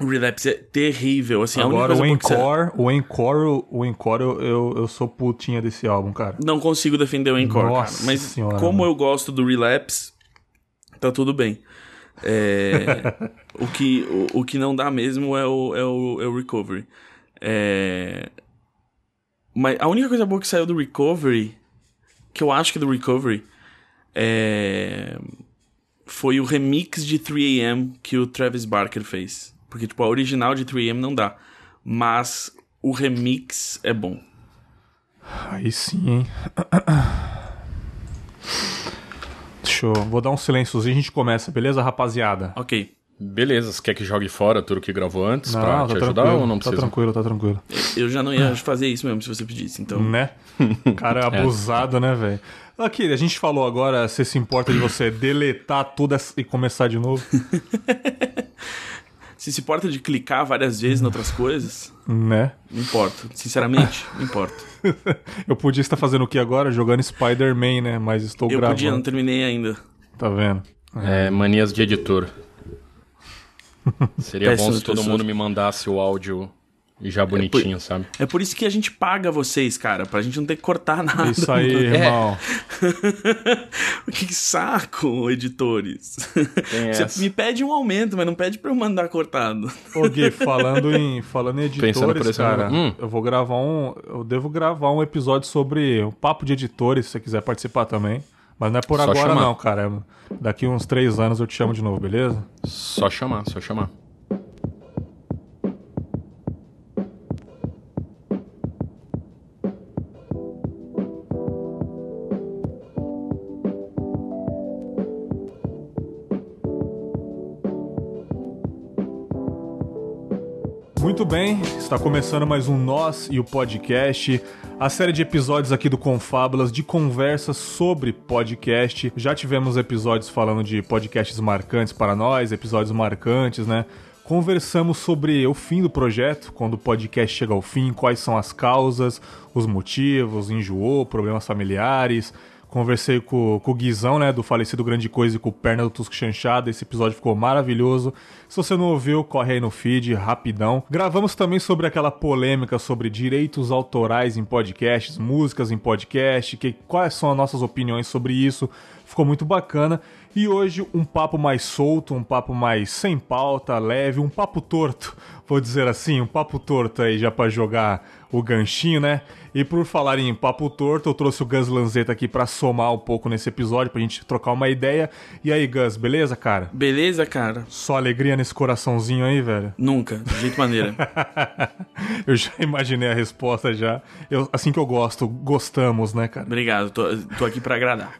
O Relapse é terrível, assim, Agora a o única coisa boa Encore, o Encore, o Encore, eu, eu, sou putinha desse álbum, cara. Não consigo defender o Encore, Nossa cara. Mas senhora, como mano. eu gosto do Relapse, tá tudo bem. É, o, que, o, o que não dá mesmo é o, é o, é o Recovery. É, mas a única coisa boa que saiu do Recovery, que eu acho que é do Recovery, é, foi o remix de 3AM que o Travis Barker fez. Porque, tipo, a original de 3AM não dá. Mas o remix é bom. Aí sim, hein? Deixa eu... Vou dar um silênciozinho e a gente começa, beleza, rapaziada? Ok. Beleza, você quer que jogue fora tudo que gravou antes pra Não, te tá ajudar tranquilo, ou não tá precisa? tranquilo, tá tranquilo. Eu já não ia fazer isso mesmo se você pedisse, então. Né? Cara abusado, né, velho? Aqui, a gente falou agora, você se importa de você deletar tudo e começar de novo? Se se importa de clicar várias vezes em outras coisas, né? não importa. Sinceramente, não importa. Eu podia estar fazendo o que agora? Jogando Spider-Man, né? Mas estou Eu gravando. podia, não terminei ainda. Tá vendo? É, manias de editor. Seria bom se todo pessoas. mundo me mandasse o áudio já bonitinho, sabe? É por isso que a gente paga vocês, cara, pra gente não ter que cortar nada. Isso aí, mano. irmão. que saco, editores. Tem Você essa. me pede um aumento, mas não pede pra eu mandar cortado. Ô Gui, falando em, falando em por editores, cara. Hum. eu vou gravar um. Eu devo gravar um episódio sobre o papo de editores, se você quiser participar também. Mas não é por Só agora, chamar. não, cara. Daqui uns três anos eu te chamo de novo, beleza? Só chamar, só chamar. Bem, está começando mais um Nós e o podcast, a série de episódios aqui do Confábulas de conversas sobre podcast. Já tivemos episódios falando de podcasts marcantes para nós, episódios marcantes, né? Conversamos sobre o fim do projeto, quando o podcast chega ao fim, quais são as causas, os motivos, enjoou, problemas familiares. Conversei com, com o Guizão, né, do falecido Grande Coisa e com o Perna do Tusco Chanchada. Esse episódio ficou maravilhoso. Se você não ouviu, corre aí no feed, rapidão. Gravamos também sobre aquela polêmica sobre direitos autorais em podcasts, músicas em podcast, que, quais são as nossas opiniões sobre isso. Ficou muito bacana. E hoje um papo mais solto, um papo mais sem pauta, leve, um papo torto, vou dizer assim, um papo torto aí já pra jogar o ganchinho, né? E por falar em papo torto, eu trouxe o Gus Lanzetta aqui pra somar um pouco nesse episódio, pra gente trocar uma ideia. E aí, Gus, beleza, cara? Beleza, cara? Só alegria nesse coraçãozinho aí, velho? Nunca, de jeito maneira. eu já imaginei a resposta já. Eu, assim que eu gosto, gostamos, né, cara? Obrigado, tô, tô aqui pra agradar.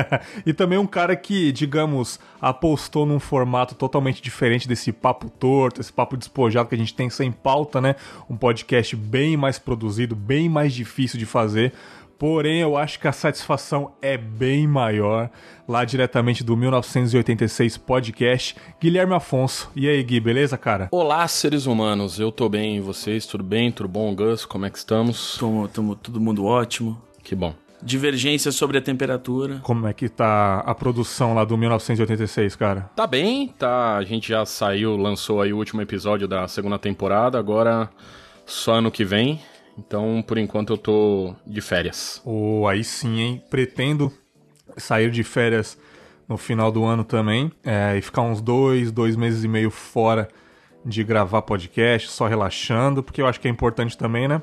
e também um cara que, digamos, apostou num formato totalmente diferente desse papo torto, esse papo despojado que a gente tem sem pauta, né? Um podcast bem mais produzido, bem mais difícil de fazer. Porém, eu acho que a satisfação é bem maior. Lá diretamente do 1986 podcast, Guilherme Afonso. E aí, Gui, beleza, cara? Olá, seres humanos. Eu tô bem, e vocês? Tudo bem? Tudo bom, Gus? Como é que estamos? Tamo, tamo todo mundo ótimo. Que bom. Divergência sobre a temperatura. Como é que tá a produção lá do 1986, cara? Tá bem, tá. A gente já saiu, lançou aí o último episódio da segunda temporada, agora só ano que vem. Então, por enquanto, eu tô de férias. Oh, aí sim, hein? Pretendo sair de férias no final do ano também é, e ficar uns dois, dois meses e meio fora de gravar podcast, só relaxando, porque eu acho que é importante também, né?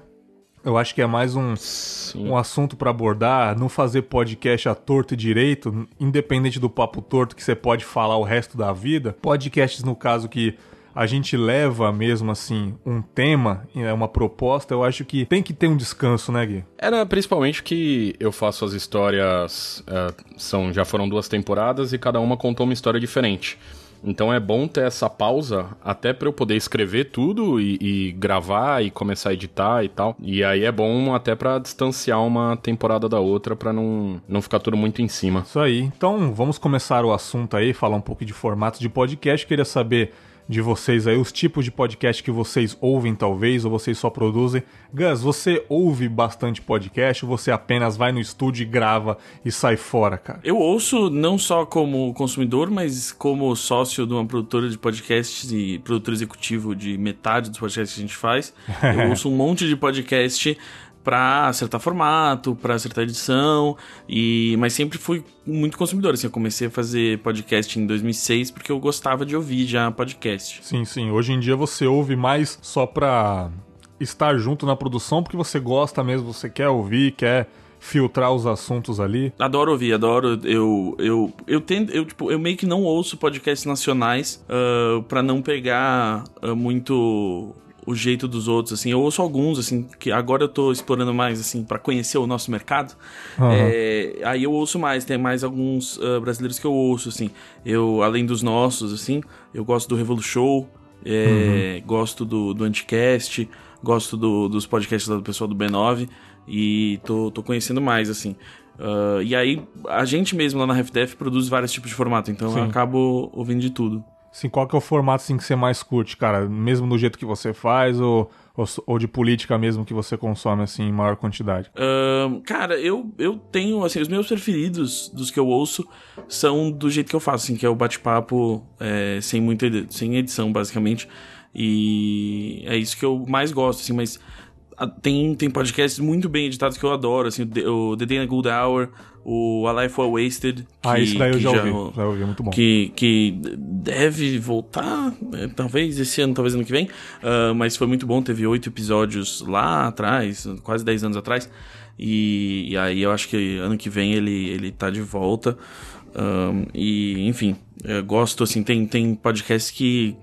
Eu acho que é mais um, Sim. um assunto pra abordar, não fazer podcast a torto e direito, independente do papo torto que você pode falar o resto da vida. Podcasts, no caso, que a gente leva mesmo assim um tema, é uma proposta, eu acho que tem que ter um descanso, né, Gui? Era principalmente que eu faço as histórias. é, são Já foram duas temporadas e cada uma contou uma história diferente. Então é bom ter essa pausa até pra eu poder escrever tudo e, e gravar e começar a editar e tal. E aí é bom até pra distanciar uma temporada da outra pra não, não ficar tudo muito em cima. Isso aí. Então vamos começar o assunto aí, falar um pouco de formato de podcast. Queria saber de vocês aí, os tipos de podcast que vocês ouvem, talvez, ou vocês só produzem. Gus, você ouve bastante podcast ou você apenas vai no estúdio e grava e sai fora, cara? Eu ouço não só como consumidor, mas como sócio de uma produtora de podcasts e produtor executivo de metade dos podcasts que a gente faz. Eu ouço um monte de podcast para acertar formato, para acertar edição, e mas sempre fui muito consumidor, assim, eu comecei a fazer podcast em 2006 porque eu gostava de ouvir já podcast. Sim, sim. Hoje em dia você ouve mais só pra estar junto na produção porque você gosta mesmo, você quer ouvir, quer filtrar os assuntos ali. Adoro ouvir, adoro. Eu eu eu tendo, eu tipo, eu meio que não ouço podcasts nacionais uh, para não pegar uh, muito o jeito dos outros, assim. Eu ouço alguns, assim, que agora eu tô explorando mais, assim, para conhecer o nosso mercado. Uhum. É, aí eu ouço mais, tem mais alguns uh, brasileiros que eu ouço, assim. Eu, além dos nossos, assim, eu gosto do Revolu Show, é, uhum. gosto do, do Anticast, gosto do, dos podcasts do pessoal do B9 e tô, tô conhecendo mais, assim. Uh, e aí, a gente mesmo lá na RefDef produz vários tipos de formato, então Sim. eu acabo ouvindo de tudo. Assim, qual que é o formato assim, que você mais curte, cara? Mesmo do jeito que você faz ou, ou, ou de política mesmo que você consome assim, em maior quantidade? Cara, eu, eu tenho, assim, os meus preferidos dos que eu ouço são do jeito que eu faço, assim, que é o bate-papo é, sem muita sem edição, basicamente. E é isso que eu mais gosto, assim, mas tem, tem podcasts muito bem editados que eu adoro, assim, o The Day in a Good Hour, o A Life Well Wasted. Ah, que, ah, isso daí eu já, já ouvi, já ouvi, muito bom. Que, que deve voltar, né, talvez esse ano, talvez ano que vem, uh, mas foi muito bom, teve oito episódios lá atrás, quase dez anos atrás, e, e, aí eu acho que ano que vem ele, ele tá de volta. Um, ah, e, enfim, gosto, assim, tem, tem podcasts que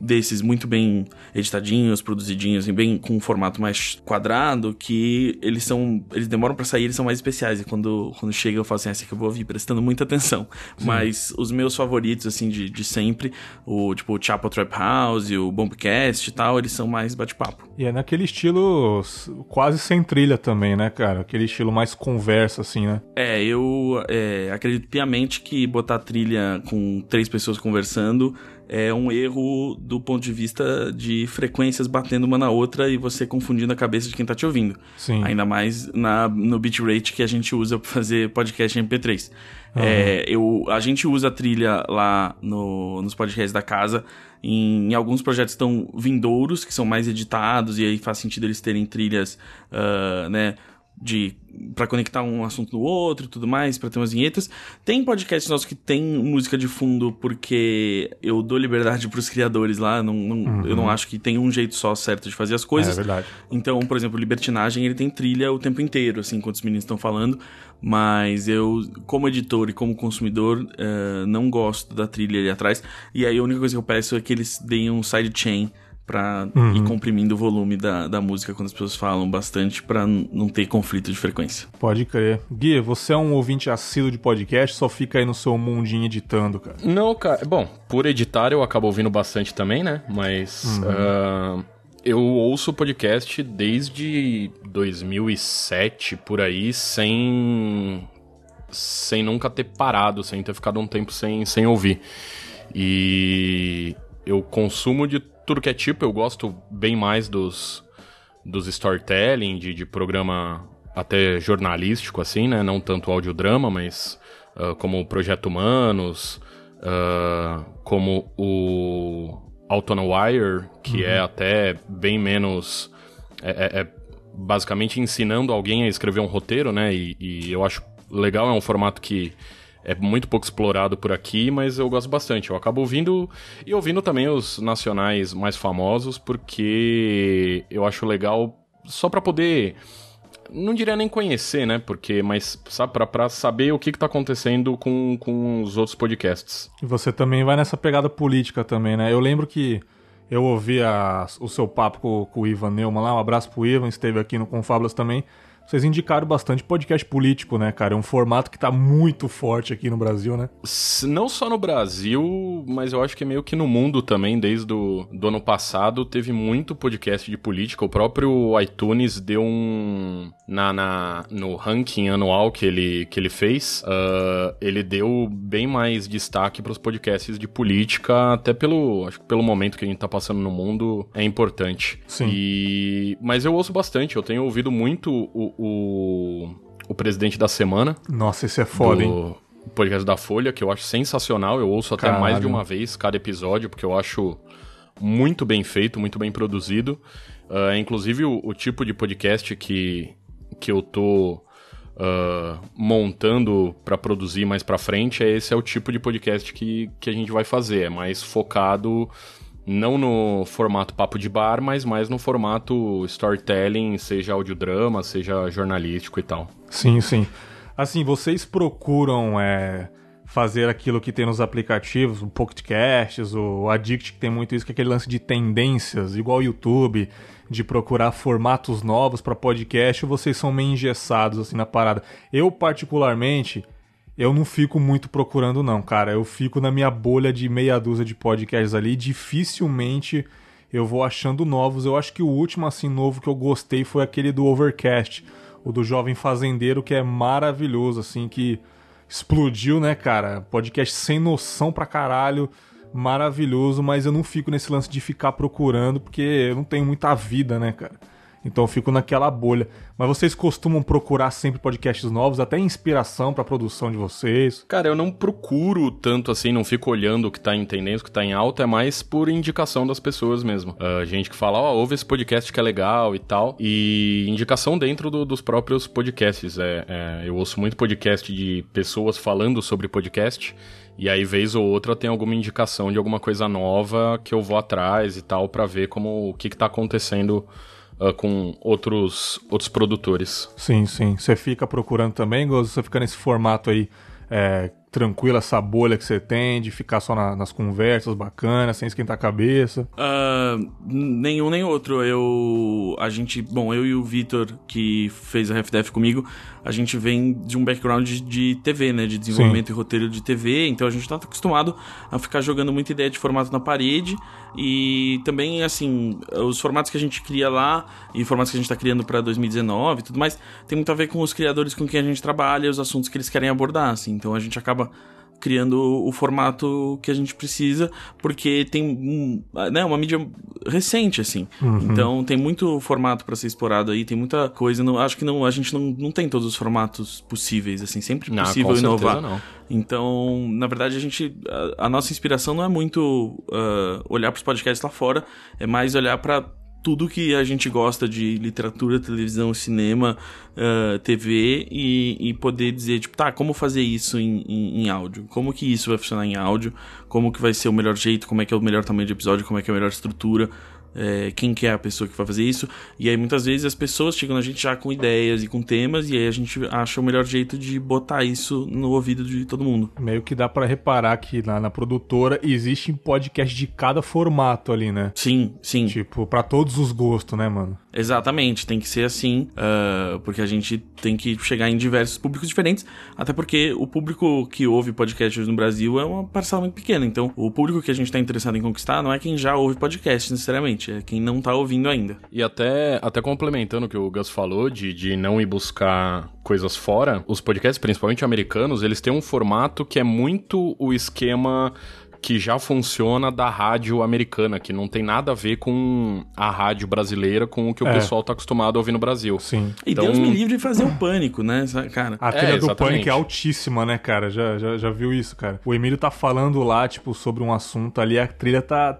desses muito bem editadinhos, produzidinhos, bem com um formato mais quadrado, que eles são. Eles demoram para sair, eles são mais especiais. E quando, quando chega, eu falo assim, essa ah, que eu vou ouvir, prestando muita atenção. Sim. Mas os meus favoritos, assim, de, de sempre, o tipo o Chapel Trap House, o Bombcast e tal, eles são mais bate-papo. E é naquele estilo quase sem trilha também, né, cara? Aquele estilo mais conversa, assim, né? É, eu é, acredito piamente que botar trilha com três pessoas conversando é um erro do ponto de vista de frequências batendo uma na outra e você confundindo a cabeça de quem tá te ouvindo. Sim. Ainda mais na, no bitrate que a gente usa para fazer podcast MP3. Uhum. É, eu, a gente usa a trilha lá no, nos podcasts da casa. Em, em, alguns projetos estão vindouros, que são mais editados, e aí faz sentido eles terem trilhas, uh, né? De para conectar um assunto no outro e tudo mais, para ter umas vinhetas. Tem podcast nosso que tem música de fundo porque eu dou liberdade para os criadores lá, não, não uhum. eu não acho que tem um jeito só certo de fazer as coisas. É verdade. Então, por exemplo, Libertinagem, ele tem trilha o tempo inteiro, assim, enquanto os meninos estão falando, mas eu, como editor e como consumidor, uh, não gosto da trilha ali atrás. E aí a única coisa que eu peço é que eles deem um sidechain pra uhum. ir comprimindo o volume da, da música quando as pessoas falam bastante para não ter conflito de frequência. Pode crer. Gui, você é um ouvinte assíduo de podcast, só fica aí no seu mundinho editando, cara? Não, cara. Bom, por editar eu acabo ouvindo bastante também, né? Mas uhum. uh, eu ouço podcast desde 2007, por aí, sem sem nunca ter parado, sem ter ficado um tempo sem, sem ouvir. E eu consumo de tudo que é tipo, eu gosto bem mais dos, dos storytelling, de, de programa até jornalístico, assim, né? Não tanto audiodrama, mas uh, como o Projeto Humanos, uh, como o Out on Wire, que é uhum. é até bem menos... É, é, é, basicamente ensinando alguém a escrever um roteiro, né? E, e eu acho legal, é um formato que é muito pouco explorado por aqui, mas eu gosto bastante. Eu acabo ouvindo e ouvindo também os nacionais mais famosos, porque eu acho legal só para poder não diria nem conhecer, né? Porque, mas sabe, pra, pra saber o que, que tá acontecendo com, com os outros podcasts. E você também vai nessa pegada política também, né? Eu lembro que eu ouvi a, o seu papo com, com, o Ivan Neumann lá, um abraço pro Ivan, esteve aqui no Confablas também. Vocês indicaram bastante podcast político, né, cara? É um formato que tá muito forte aqui no Brasil, né? Não só no Brasil, mas eu acho que meio que no mundo também, desde o do ano passado, teve muito podcast de política. O próprio iTunes deu um. Na, na, no ranking anual que ele, que ele fez, uh, ele deu bem mais destaque para os podcasts de política, até pelo, acho que pelo momento que a gente tá passando no mundo, é importante. Sim. E, mas eu ouço bastante, eu tenho ouvido muito o, o, o Presidente da Semana. Nossa, esse é foda, do hein? podcast da Folha, que eu acho sensacional. Eu ouço até Caralho. mais de uma vez cada episódio, porque eu acho muito bem feito, muito bem produzido. Ah, inclusive, o, o tipo de podcast que, que eu tô ah, montando para produzir mais para frente, é esse é o tipo de podcast que, que a gente vai fazer. É mais focado não no formato papo de bar, mas mais no formato storytelling, seja audiodrama, seja jornalístico e tal. Sim, sim. Assim, vocês procuram é, fazer aquilo que tem nos aplicativos, o Pocketcasts, o Addict, que tem muito isso, que é aquele lance de tendências, igual o YouTube, de procurar formatos novos para podcast, ou vocês são meio engessados assim na parada? Eu, particularmente, eu não fico muito procurando, não, cara. Eu fico na minha bolha de meia dúzia de podcasts ali. Dificilmente eu vou achando novos. Eu acho que o último, assim, novo que eu gostei foi aquele do Overcast, o do Jovem Fazendeiro, que é maravilhoso, assim, que explodiu, né, cara? Podcast sem noção pra caralho. Maravilhoso, mas eu não fico nesse lance de ficar procurando, porque eu não tenho muita vida, né, cara? Então eu fico naquela bolha. Mas vocês costumam procurar sempre podcasts novos, até inspiração pra produção de vocês? Cara, eu não procuro tanto assim, não fico olhando o que tá em tendência, o que tá em alta, é mais por indicação das pessoas mesmo. Ah, gente que fala, ó, ouve esse podcast que é legal e tal. E indicação dentro do- dos próprios podcasts. É, é, eu ouço muito podcast de pessoas falando sobre podcast. E aí, vez ou outra, tem alguma indicação de alguma coisa nova que eu vou atrás e tal, pra ver como o que, que tá acontecendo ah, com outros, outros produtores. Sim, sim. Você fica procurando também, Gozo? Você fica nesse formato aí, é, tranquilo, essa bolha que você tem, de ficar só na- nas conversas bacanas, sem esquentar a cabeça? Ah, nenhum nem outro. Eu. A gente. Bom, eu e o Vitor, que fez a RefDef comigo, a gente vem de um background de, de TV, né? De desenvolvimento e roteiro de TV. Então a gente tá acostumado a ficar jogando muita ideia de formato na parede. E também, assim, os formatos que a gente cria lá e formatos que a gente tá criando pra 2019 e tudo mais, tem muito a ver com os criadores com quem a gente trabalha e os assuntos que eles querem abordar, assim. Então a gente acaba criando o formato que a gente precisa, porque tem um, né, uma mídia recente, assim. Então tem muito formato para ser explorado aí, tem muita coisa. Não, acho que não, a gente não, não tem todos os formatos possíveis, assim, sempre Não, possível inovar. não. Então, na verdade, a gente. A, a nossa inspiração não é muito ah, olhar para os podcasts lá fora, é mais olhar para tudo que a gente gosta de literatura, televisão, cinema, ah, TV e, e poder dizer, tipo, tá, como fazer isso em, em, em áudio? Como que isso vai funcionar em áudio? Como que vai ser o melhor jeito? Como é que é o melhor tamanho de episódio? Como é que é a melhor estrutura? É, quem que é a pessoa que vai fazer isso. E aí muitas vezes as pessoas chegam na gente já com ideias e com temas, e aí a gente acha o melhor jeito de botar isso no ouvido de todo mundo. Meio que dá pra reparar que na, na produtora existe um podcast de cada formato ali, né? Sim, sim. Tipo, pra todos os gostos, né, mano? Exatamente, tem que ser assim, ah, porque a gente tem que chegar em diversos públicos diferentes, até porque o público que ouve podcast hoje no Brasil é uma parcela muito pequena, então o público que a gente está interessado em conquistar não é quem já ouve podcast necessariamente, é quem não tá ouvindo ainda. E até, até complementando o que o Gus falou, de, de não ir buscar coisas fora, os podcasts, principalmente americanos, eles têm um formato que é muito o esquema que já funciona da rádio americana, que não tem nada a ver com a rádio brasileira, com o que o É. pessoal tá acostumado a ouvir no Brasil. Sim. E Então- Deus me livre de fazer o pânico, né, cara? A trilha do exatamente. Pânico é altíssima, né, cara? Já, já, já viu isso, cara? O Emílio tá falando lá, tipo, sobre um assunto ali, a trilha tá.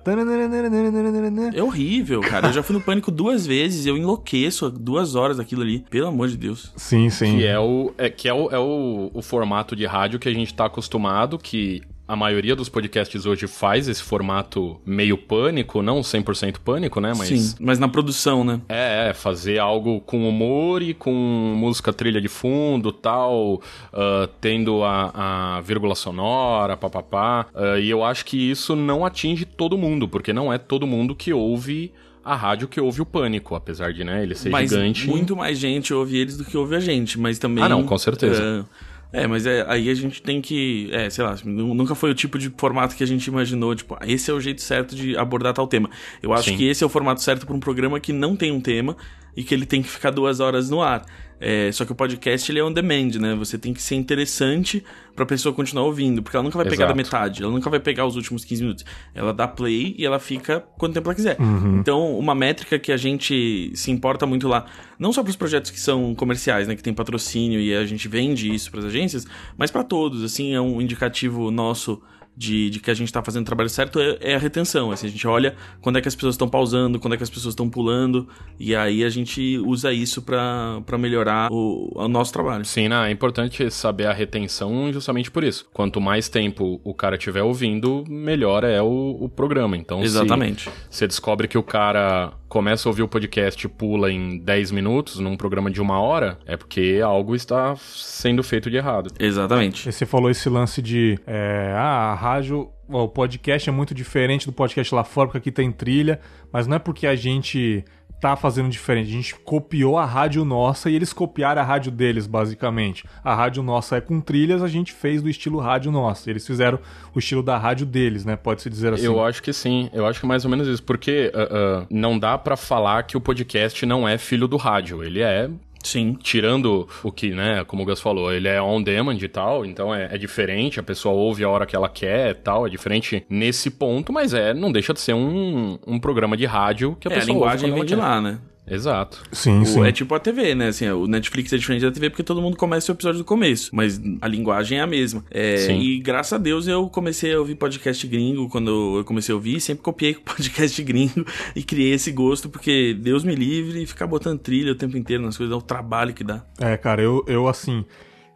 É horrível, cara. Eu já fui no pânico duas vezes, eu enlouqueço duas horas daquilo ali, pelo amor de Deus. Sim, sim. Que é o, é, que é o, é o, o formato de rádio que a gente tá acostumado, que a maioria dos podcasts hoje faz esse formato meio pânico, não 100% pânico, né? Mas Sim, mas na produção, né? É, é, fazer algo com humor e com música trilha de fundo tal, ah, tendo a, a vírgula sonora, papapá. Ah, e eu acho que isso não atinge todo mundo, porque não é todo mundo que ouve a rádio que ouve o Pânico, apesar de né, ele ser mas gigante. muito mais gente ouve eles do que ouve a gente, mas também... Ah, não, com certeza. É, é mas é, aí a gente tem que... É, sei lá, nunca foi o tipo de formato que a gente imaginou, tipo, ah, esse é o jeito certo de abordar tal tema. Eu acho Sim. que esse é o formato certo para um programa que não tem um tema e que ele tem que ficar duas horas no ar. É, só que o podcast ele é on demand, né? Você tem que ser interessante pra pessoa continuar ouvindo, porque ela nunca vai pegar Exato. da metade, ela nunca vai pegar os últimos 15 minutos. Ela dá play e ela fica quanto tempo ela quiser. Então, uma métrica que a gente se importa muito lá, não só pros projetos que são comerciais, né, que tem patrocínio e a gente vende isso pras agências, mas pra todos, assim, é um indicativo nosso de, de que a gente tá fazendo o trabalho certo é, é a retenção. Assim, a gente olha quando é que as pessoas estão pausando, quando é que as pessoas estão pulando, e aí a gente usa isso pra pra melhorar o, o nosso trabalho. Sim, né? é importante saber a retenção justamente por isso. Quanto mais tempo o cara estiver ouvindo, melhor é o, o programa. Então, se Exatamente. você descobre que o cara começa a ouvir o podcast e pula em 10 minutos num programa de uma hora, é porque algo está sendo feito de errado. Exatamente. E Você falou esse lance de. É, ah, rádio. O podcast é muito diferente do podcast lá fora, porque aqui tem trilha, mas não é porque a gente tá fazendo diferente. A gente copiou a rádio nossa e eles copiaram a rádio deles, basicamente. A rádio nossa é com trilhas, a gente fez do estilo rádio nossa. Eles fizeram o estilo da rádio deles, né? Pode-se dizer assim. Eu acho que sim, eu acho que é mais ou menos isso, porque ah, ah, não dá pra falar que o podcast não é filho do rádio, ele é Sim. tirando o que, né, como o Gus falou, ele é on demand e tal, então é, é diferente, a pessoa ouve a hora que ela quer e tal, é diferente nesse ponto, mas é, não deixa de ser um, um programa de rádio que a É, a pessoa linguagem ouve vem de lá, né? Exato. Sim, O- sim. é tipo a TV, né? Assim, o Netflix é diferente da TV porque todo mundo começa o episódio do começo, mas a linguagem é a mesma. É, Sim. e graças a Deus eu comecei a ouvir podcast gringo quando eu comecei a ouvir, sempre copiei o podcast gringo e criei esse gosto, porque Deus me livre e ficar botando trilha o tempo inteiro nas coisas, dá o trabalho que dá. É, cara, eu, eu assim,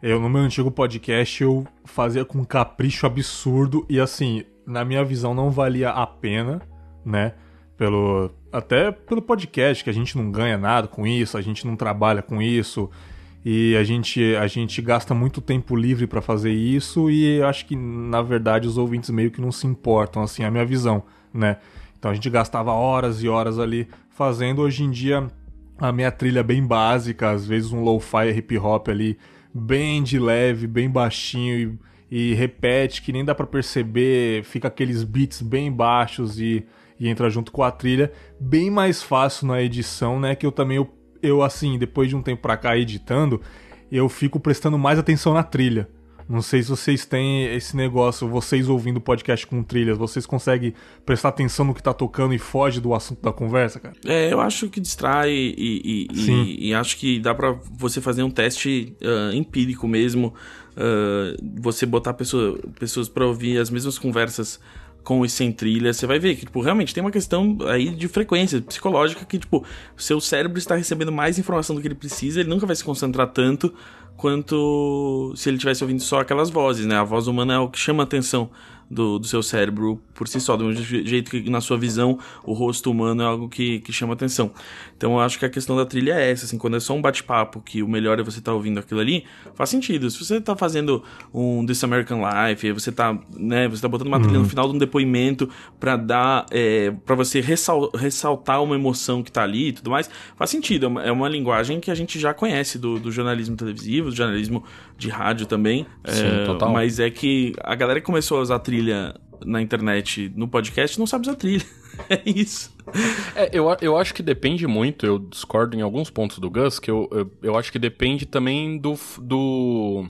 eu no meu antigo podcast eu fazia com um capricho absurdo e assim, na minha visão não valia a pena, né? Pelo até pelo podcast que a gente não ganha nada com isso, a gente não trabalha com isso e a gente a gente gasta muito tempo livre pra fazer isso e acho que na verdade os ouvintes meio que não se importam, assim, é a minha visão, né? Então a gente gastava horas e horas ali fazendo hoje em dia a minha trilha é bem básica, às vezes um lo-fi hip hop ali, bem de leve, bem baixinho e, e repete que nem dá pra perceber, fica aqueles beats bem baixos e, e entra junto com a trilha, bem mais fácil na edição, né? Que eu também eu, eu assim, depois de um tempo pra cá editando, eu fico prestando mais atenção na trilha. Não sei se vocês têm esse negócio, vocês ouvindo podcast com trilhas, vocês conseguem prestar atenção no que tá tocando e foge do assunto da conversa, cara? É, eu acho que distrai e, e- e- Sim. e- e acho que dá pra você fazer um teste ah, empírico mesmo. ah, você botar pessoa, pessoas pra ouvir as mesmas conversas com e sem trilha, você vai ver que, tipo, realmente tem uma questão aí de frequência psicológica que, tipo, seu cérebro está recebendo mais informação do que ele precisa, ele nunca vai se concentrar tanto quanto se ele estivesse ouvindo só aquelas vozes, né? A voz humana é o que chama a atenção do, do seu cérebro por si só, do mesmo je- jeito que na sua visão o rosto humano é algo que, que chama atenção. Então eu acho que a questão da trilha é essa, assim, quando é só um bate-papo que o melhor é você estar ouvindo aquilo ali, faz sentido. Se você tá fazendo um This American Life, você tá, né, você tá botando uma trilha no final de um depoimento pra dar, é, para você ressal- ressaltar uma emoção que tá ali e tudo mais, faz sentido. É uma, é uma linguagem que a gente já conhece do, do jornalismo televisivo, do jornalismo de rádio também. Sim, É, total. Mas é que a galera que começou a usar trilha na internet, no podcast, não sabe usar trilha. é isso. É, eu, eu acho que depende muito, eu discordo em alguns pontos do Gus, que eu, eu, eu acho que depende também do, do,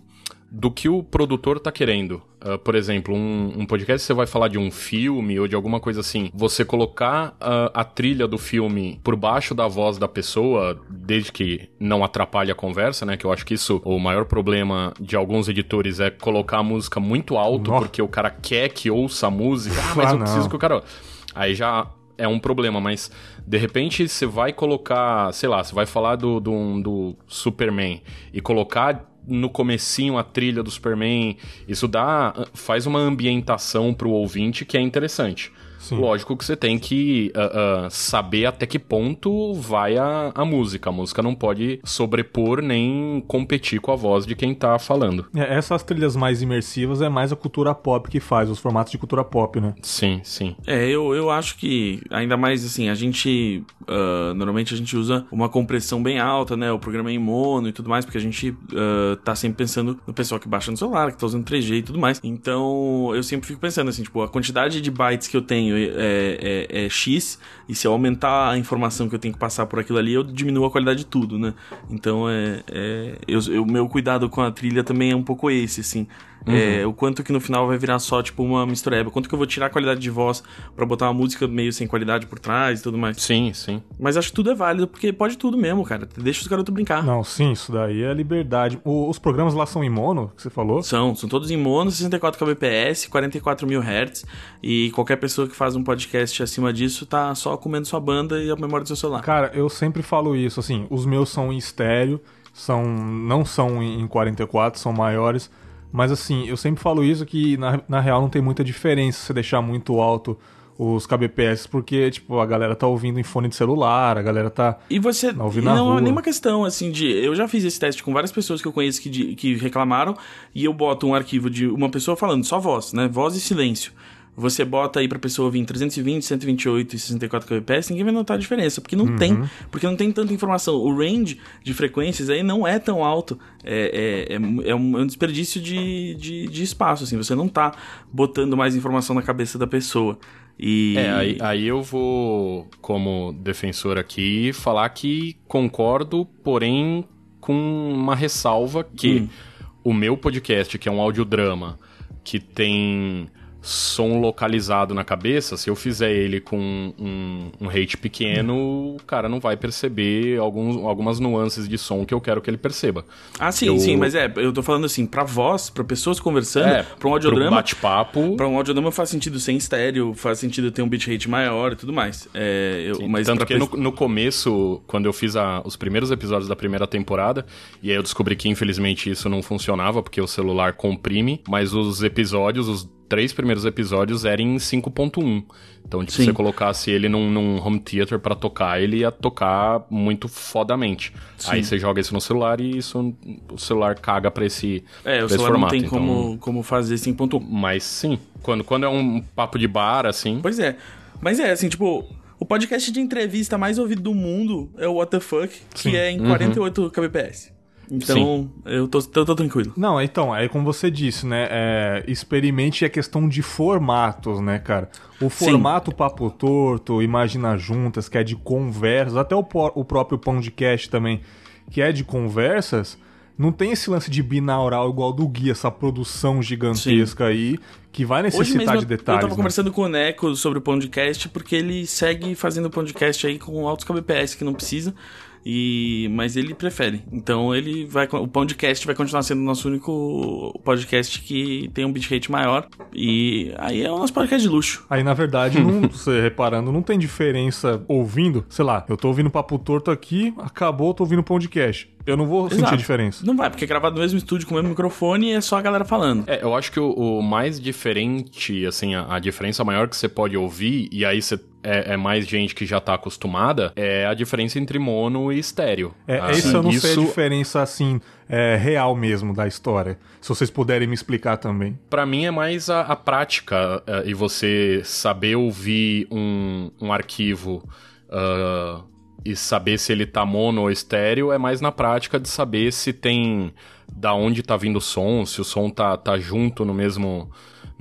do que o produtor tá querendo. Ah, por exemplo, um, um podcast você vai falar de um filme ou de alguma coisa assim. Você colocar ah, a trilha do filme por baixo da voz da pessoa, desde que não atrapalhe a conversa, né? Que eu acho que isso, o maior problema de alguns editores é colocar a música muito alto, Nossa. porque o cara quer que ouça a música. Ah, mas Ah, eu não. preciso que o cara. Aí já é um problema, mas de repente você vai colocar, sei lá, você vai falar do, do, do Superman e colocar no comecinho a trilha do Superman, isso dá faz uma ambientação pro ouvinte que é interessante. Sim. Lógico que você tem que uh, uh, saber até que ponto vai a, a música. A música não pode sobrepor nem competir com a voz de quem tá falando. É, essas trilhas mais imersivas é mais a cultura pop que faz, os formatos de cultura pop, né? Sim, sim. É, eu, eu acho que, ainda mais assim, a gente. Uh, normalmente a gente usa uma compressão bem alta, né? O programa é em mono e tudo mais, porque a gente tá sempre pensando no pessoal que baixa no celular, que tá usando 3G e tudo mais. Então eu sempre fico pensando assim, tipo, a quantidade de bytes que eu tenho é, é, é, X, e se eu aumentar a informação que eu tenho que passar por aquilo ali, eu diminuo a qualidade de tudo, né? Então é. é o meu cuidado com a trilha também é um pouco esse, assim. Uhum. É, o quanto que no final vai virar só, tipo, uma mistureba. Quanto que eu vou tirar a qualidade de voz para botar uma música meio sem qualidade por trás e tudo mais. Sim, sim. Mas acho que tudo é válido, porque pode tudo mesmo, cara. Deixa os garotos brincar. Não, sim, isso daí é liberdade. O, os programas lá são em mono, que você falou? São, são todos em mono, 64 kbps, 44 mil Hz. E qualquer pessoa que faz um podcast acima disso tá só comendo sua banda e a memória do seu celular. Cara, eu sempre falo isso, assim, os meus são em estéreo, são, não são em 44, são maiores mas assim, eu sempre falo isso que na, na real não tem muita diferença se deixar muito alto os kbps, porque, tipo, a galera tá ouvindo em fone de celular, a galera tá e você, ouvindo na Não é nenhuma questão, assim, de... Eu já fiz esse teste com várias pessoas que eu conheço que, de, que reclamaram, e eu boto um arquivo de uma pessoa falando só voz, né? Voz e silêncio você bota aí pra pessoa ouvir em 320, 128 e 64 kbps, ninguém vai notar a diferença, porque não uhum. tem, porque não tem tanta informação. O range de frequências aí não é tão alto, é, é, é, é um, é um, desperdício de, de, de, espaço, assim, você não tá botando mais informação na cabeça da pessoa. E... É, aí, aí eu vou, como defensor aqui, falar que concordo, porém com uma ressalva que hum. o meu podcast, que é um audiodrama, que tem som localizado na cabeça, se eu fizer ele com um, um rate pequeno, o cara não vai perceber alguns, algumas nuances de som que eu quero que ele perceba. Ah, sim, eu... sim, mas é, eu tô falando assim, pra voz, pra pessoas conversando, é, pra um audiodrama. bate-papo. Pra um audiodrama faz sentido ser em estéreo, faz sentido ter um bitrate maior e tudo mais. É, eu, mas Tanto que no, no, começo, quando eu fiz a, os primeiros episódios da primeira temporada, e aí eu descobri que infelizmente isso não funcionava, porque o celular comprime, mas os episódios, os três primeiros episódios eram em 5.1. Então, tipo, se você colocasse ele num, num home theater para tocar, ele ia tocar muito fodamente. Sim. Aí você joga isso no celular e isso o celular caga pra esse É, o celular formato. não tem então... como, como fazer 5.1. Mas sim, quando, quando é um papo de bar, assim... Pois é. Mas é, assim, tipo... O podcast de entrevista mais ouvido do mundo é o What the Fuck, que é em 48 uhum. kbps. Então, eu tô, tô, tô, tranquilo. Não, então, é como você disse, né? É, experimente a questão de formatos, né, cara? O formato Sim. Papo Torto, Imagina Juntas, que é de conversas, até o, o próprio Pão de Cast também, que é de conversas, não tem esse lance de binaural igual do Gui, essa produção gigantesca Sim. aí, que vai necessitar de detalhes. Eu tava né? conversando com o Neco sobre o podcast, porque ele segue fazendo podcast aí com altos kbps que não precisa. E, mas ele prefere. Então ele vai. O podcast vai continuar sendo o nosso único podcast que tem um bitrate maior. E aí é o nosso podcast de luxo. Aí, na verdade, não, você reparando, não tem diferença ouvindo. Sei lá, eu tô ouvindo Papo Torto aqui, acabou, tô ouvindo podcast. Eu não vou Exato. sentir a diferença. Não vai, porque é gravado no mesmo estúdio com o mesmo microfone e é só a galera falando. É, eu acho que o, o mais diferente, assim, a, a, diferença maior que você pode ouvir, e aí você é, é, mais gente que já tá acostumada, é a diferença entre mono e estéreo. É, assim, isso eu não isso... sei a diferença, assim, é, real mesmo da história. Se vocês puderem me explicar também. Para mim é mais a, a prática é, e você saber ouvir um, um arquivo. Uh, e saber se ele tá mono ou estéreo é mais na prática de saber se tem da onde tá vindo o som, se o som tá, tá junto no mesmo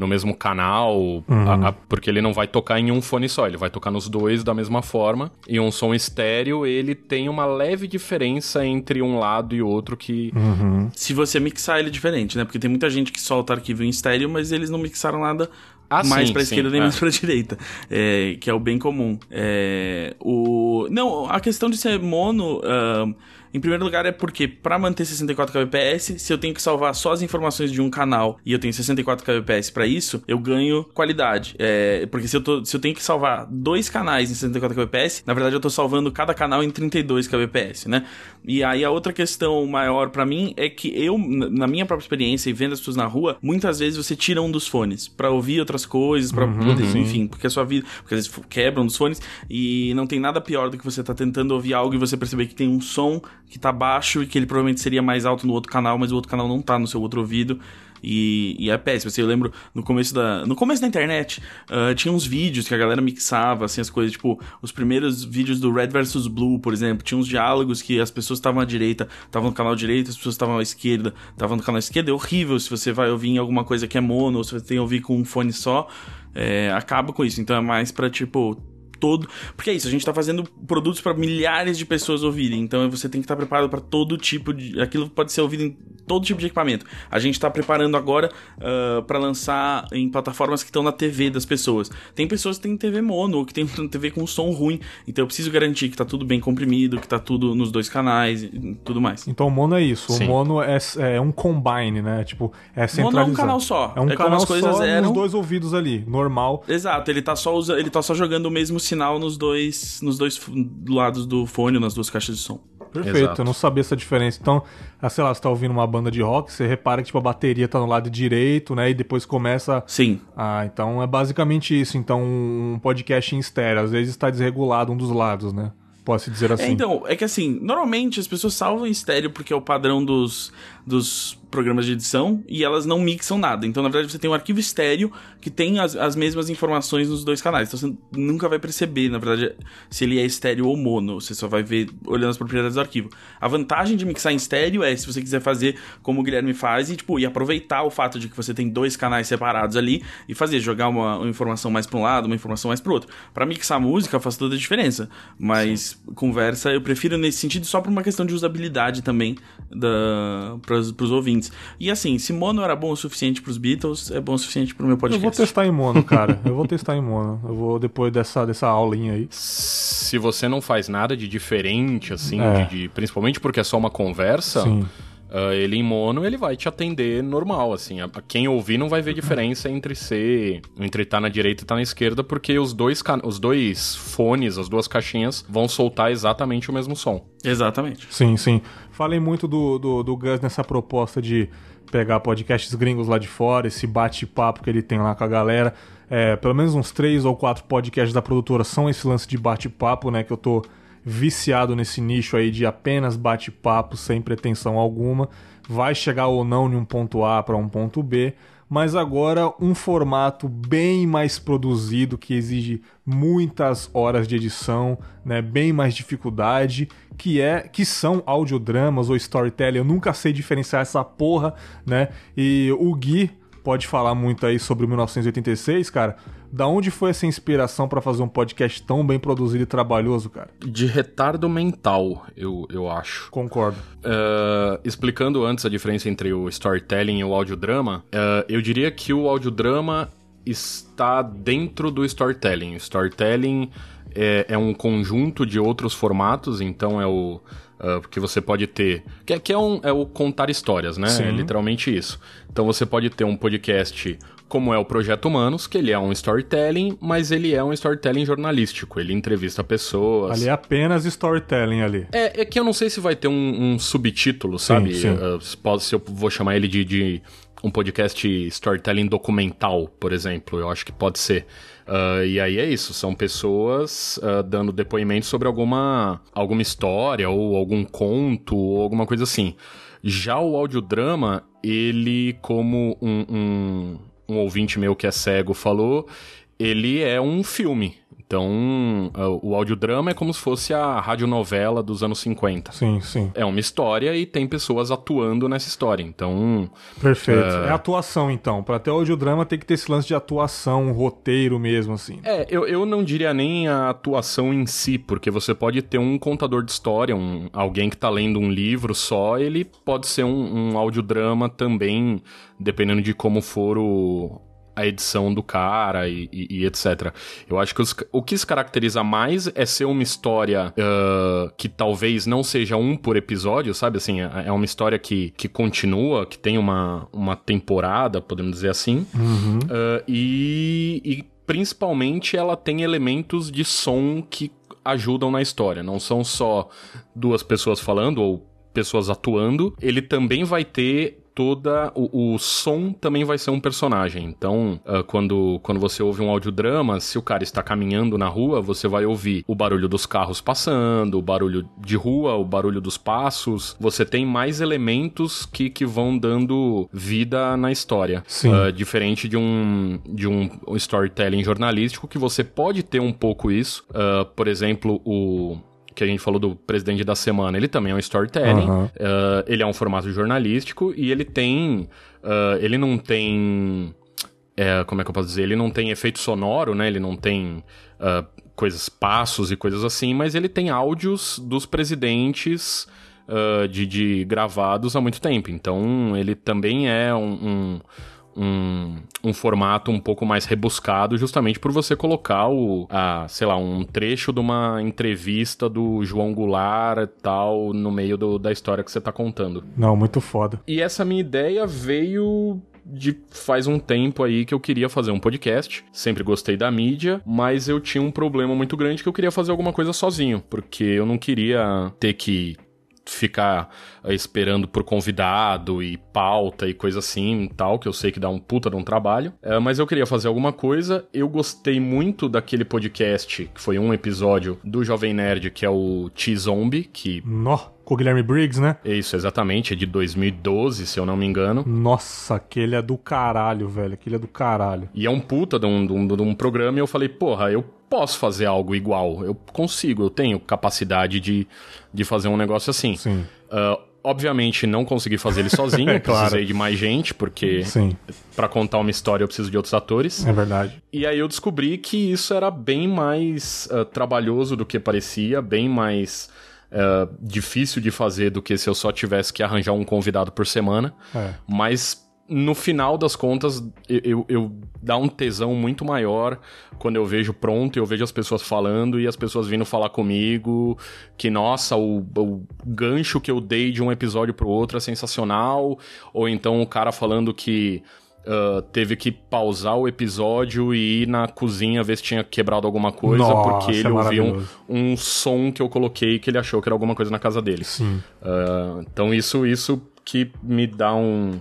no mesmo canal, uhum. a, a, porque ele não vai tocar em um fone só, ele vai tocar nos dois da mesma forma. E um som estéreo, ele tem uma leve diferença entre um lado e outro que. Uhum. Se você mixar ele é diferente, né? Porque tem muita gente que solta arquivo em estéreo, mas eles não mixaram nada ah, mais sim, pra esquerda sim, nem é. mais pra direita. É, que é o bem comum. É, o, Não, a questão de ser mono. Uh, em primeiro lugar é porque para manter 64 kbps, se eu tenho que salvar só as informações de um canal e eu tenho 64 kbps para isso, eu ganho qualidade. É, porque se eu, tô, se eu tenho que salvar dois canais em 64 kbps, na verdade eu tô salvando cada canal em 32 kbps, né? E aí a outra questão maior para mim é que eu, na minha própria experiência e vendo as pessoas na rua, muitas vezes você tira um dos fones para ouvir outras coisas, para uhum, poder, enfim, porque a sua vida, porque às vezes quebram dos fones e não tem nada pior do que você tá tentando ouvir algo e você perceber que tem um som que tá baixo e que ele provavelmente seria mais alto no outro canal, mas o outro canal não tá no seu outro ouvido. E, e é péssimo. Assim, eu lembro no começo da. No começo da internet, uh, tinha uns vídeos que a galera mixava, assim, as coisas, tipo, os primeiros vídeos do Red vs Blue, por exemplo, tinha uns diálogos que as pessoas estavam à direita, estavam no canal direito, as pessoas estavam à esquerda, estavam no canal esquerda. É horrível se você vai ouvir em alguma coisa que é mono, ou se você tem que ouvir com um fone só. É, acaba com isso. Então é mais pra, tipo, todo. Porque é isso, a gente tá fazendo produtos para milhares de pessoas ouvirem. Então você tem que estar tá preparado para todo tipo de. Aquilo pode ser ouvido em todo tipo de equipamento. A gente está preparando agora uh, ah, para lançar em plataformas que estão na TV das pessoas. Tem pessoas que têm TV mono ou que tem TV com som ruim. Então eu preciso garantir que tá tudo bem comprimido, que tá tudo nos dois canais e tudo mais. Então o mono é isso. Sim. O mono é, é, um combine, né? Tipo, é centralizado. Mono é um canal só. É um é canal só eram... nos dois ouvidos ali, normal. Exato, ele tá só usa... ele tá só jogando o mesmo sinal nos dois, nos dois lados do fone, nas duas caixas de som. Perfeito, Exato. eu não sabia essa diferença. Então, ah, sei lá, você tá ouvindo uma banda de rock, você repara que tipo, a bateria tá no lado direito, né? E depois começa. Sim. Ah, então é basicamente isso. Então, um podcast em estéreo, às vezes está desregulado um dos lados, né? Posso dizer assim. É, então, é que assim, normalmente as pessoas salvam em estéreo porque é o padrão dos, dos programas de edição e elas não mixam nada. Então, na verdade, você tem um arquivo estéreo que tem as, as mesmas informações nos dois canais. Então, você nunca vai perceber, na verdade, se ele é estéreo ou mono. Você só vai ver olhando as propriedades do arquivo. A vantagem de mixar em estéreo é se você quiser fazer como o Guilherme faz e, tipo, e aproveitar o fato de que você tem dois canais separados ali e fazer, jogar uma, uma informação mais para um lado, uma informação mais para outro. Para mixar música faz toda a diferença. Mas Sim. conversa eu prefiro nesse sentido só por uma questão de usabilidade também para os ouvintes ouvintes. E assim, se mono era bom o suficiente pros Beatles, é bom o suficiente pro meu podcast. Eu vou testar em mono, cara. eu vou testar em mono. Eu vou depois dessa, dessa aulinha aí. Se você não faz nada de diferente, assim, é. de, de, principalmente porque é só uma conversa. Sim. Uh, ele em mono, ele vai te atender normal, assim. A, quem ouvir não vai ver diferença entre ser. entre estar tá na direita e estar tá na esquerda, porque os dois, os dois fones, as duas caixinhas, vão soltar exatamente o mesmo som. Exatamente. Sim, sim. Falei muito do, do, do Gus nessa proposta de pegar podcasts gringos lá de fora, esse bate-papo que ele tem lá com a galera. É, pelo menos uns três ou quatro podcasts da produtora são esse lance de bate-papo, né? Que eu tô viciado nesse nicho aí de apenas bate-papo sem pretensão alguma, vai chegar ou não em um ponto A para um ponto B, mas agora um formato bem mais produzido que exige muitas horas de edição, né, bem mais dificuldade, que é que são audiodramas ou storytelling. Eu nunca sei diferenciar essa porra, né? E o Gui pode falar muito aí sobre 1986, cara. Da onde foi essa inspiração para fazer um podcast tão bem produzido e trabalhoso, cara? De retardo mental, eu, eu acho. Concordo. Uh, explicando antes a diferença entre o storytelling e o audiodrama, uh, eu diria que o audiodrama está dentro do storytelling. O storytelling é, é um conjunto de outros formatos, então é o Uh, porque você pode ter. Que, é, que é, um, é o contar histórias, né? Sim. É literalmente isso. Então você pode ter um podcast como é o Projeto Humanos, que ele é um storytelling, mas ele é um storytelling jornalístico. Ele entrevista pessoas. Ali é apenas storytelling ali. É, é que eu não sei se vai ter um, um subtítulo, sabe? Sim, sim. Uh, se eu vou chamar ele de, de um podcast storytelling documental, por exemplo. Eu acho que pode ser. Uh, e aí é isso, são pessoas uh, dando depoimentos sobre alguma, alguma história ou algum conto ou alguma coisa assim. Já o audiodrama, ele, como um, um, um ouvinte meu que é cego falou, ele é um filme. Então, o audiodrama é como se fosse a radionovela dos anos 50. Sim, sim. É uma história e tem pessoas atuando nessa história. Então. Perfeito. Uh... É atuação, então. Para ter audiodrama tem que ter esse lance de atuação, um roteiro mesmo, assim. É, eu, eu não diria nem a atuação em si, porque você pode ter um contador de história, um, alguém que tá lendo um livro só, ele pode ser um, um audiodrama também, dependendo de como for o, a edição do cara e, e, e etc. Eu acho que os, o que se caracteriza mais é ser uma história uh, que talvez não seja um por episódio, sabe? Assim, é, é uma história que, que continua, que tem uma, uma temporada, podemos dizer assim. Uhum. Uh, e, e principalmente ela tem elementos de som que ajudam na história. Não são só duas pessoas falando ou pessoas atuando. Ele também vai ter toda o, o, som também vai ser um personagem. Então, uh, quando, quando você ouve um audiodrama, se o cara está caminhando na rua, você vai ouvir o barulho dos carros passando, o barulho de rua, o barulho dos passos. Você tem mais elementos que, que vão dando vida na história. Sim. Uh, diferente de um, de um storytelling jornalístico que você pode ter um pouco isso. Uh, por exemplo, o que a gente falou do presidente da semana, ele também é um storytelling. Uhum. Uh, ele é um formato jornalístico e ele tem. Uh, ele não tem. É, como é que eu posso dizer? Ele não tem efeito sonoro, né? Ele não tem uh, coisas, passos e coisas assim, mas ele tem áudios dos presidentes. de, de gravados há muito tempo. Então, ele também é um, um um, um formato um pouco mais rebuscado, justamente por você colocar o, a, sei lá, um trecho de uma entrevista do João Goulart e tal no meio do, da história que você tá contando. Não, muito foda. E essa minha ideia veio de faz um tempo aí que eu queria fazer um podcast. Sempre gostei da mídia, mas eu tinha um problema muito grande que eu queria fazer alguma coisa sozinho, porque eu não queria ter que ficar uh, esperando por convidado e pauta e coisa assim e tal, que eu sei que dá um puta de um trabalho. Uh, mas eu queria fazer alguma coisa. Eu gostei muito daquele podcast, que foi um episódio do Jovem Nerd, que é o T-Zombie, que. Nó, com o Guilherme Briggs, né? Isso, exatamente. É de 2012, se eu não me engano. Nossa, aquele é do caralho, velho. Aquele é do caralho. E é um puta de um, de um, de um programa e eu falei, porra, eu posso fazer algo igual. Eu consigo, eu tenho capacidade de, de fazer um negócio assim. Sim. Uh, obviamente não consegui fazer ele sozinho, é claro. precisei de mais gente, porque para contar uma história eu preciso de outros atores. É verdade. E aí eu descobri que isso era bem mais uh, trabalhoso do que parecia, bem mais uh, difícil de fazer do que se eu só tivesse que arranjar um convidado por semana. É. Mas no final das contas, eu, eu, eu, dá um tesão muito maior quando eu vejo pronto, eu vejo as pessoas falando e as pessoas vindo falar comigo que, nossa, o, o gancho que eu dei de um episódio pro outro é sensacional, ou então o cara falando que Uh, teve que pausar o episódio e ir na cozinha ver se tinha quebrado alguma coisa, Nossa, porque ele é ouviu um, um, som que eu coloquei que ele achou que era alguma coisa na casa dele. Sim. Uh, então isso, isso que me dá um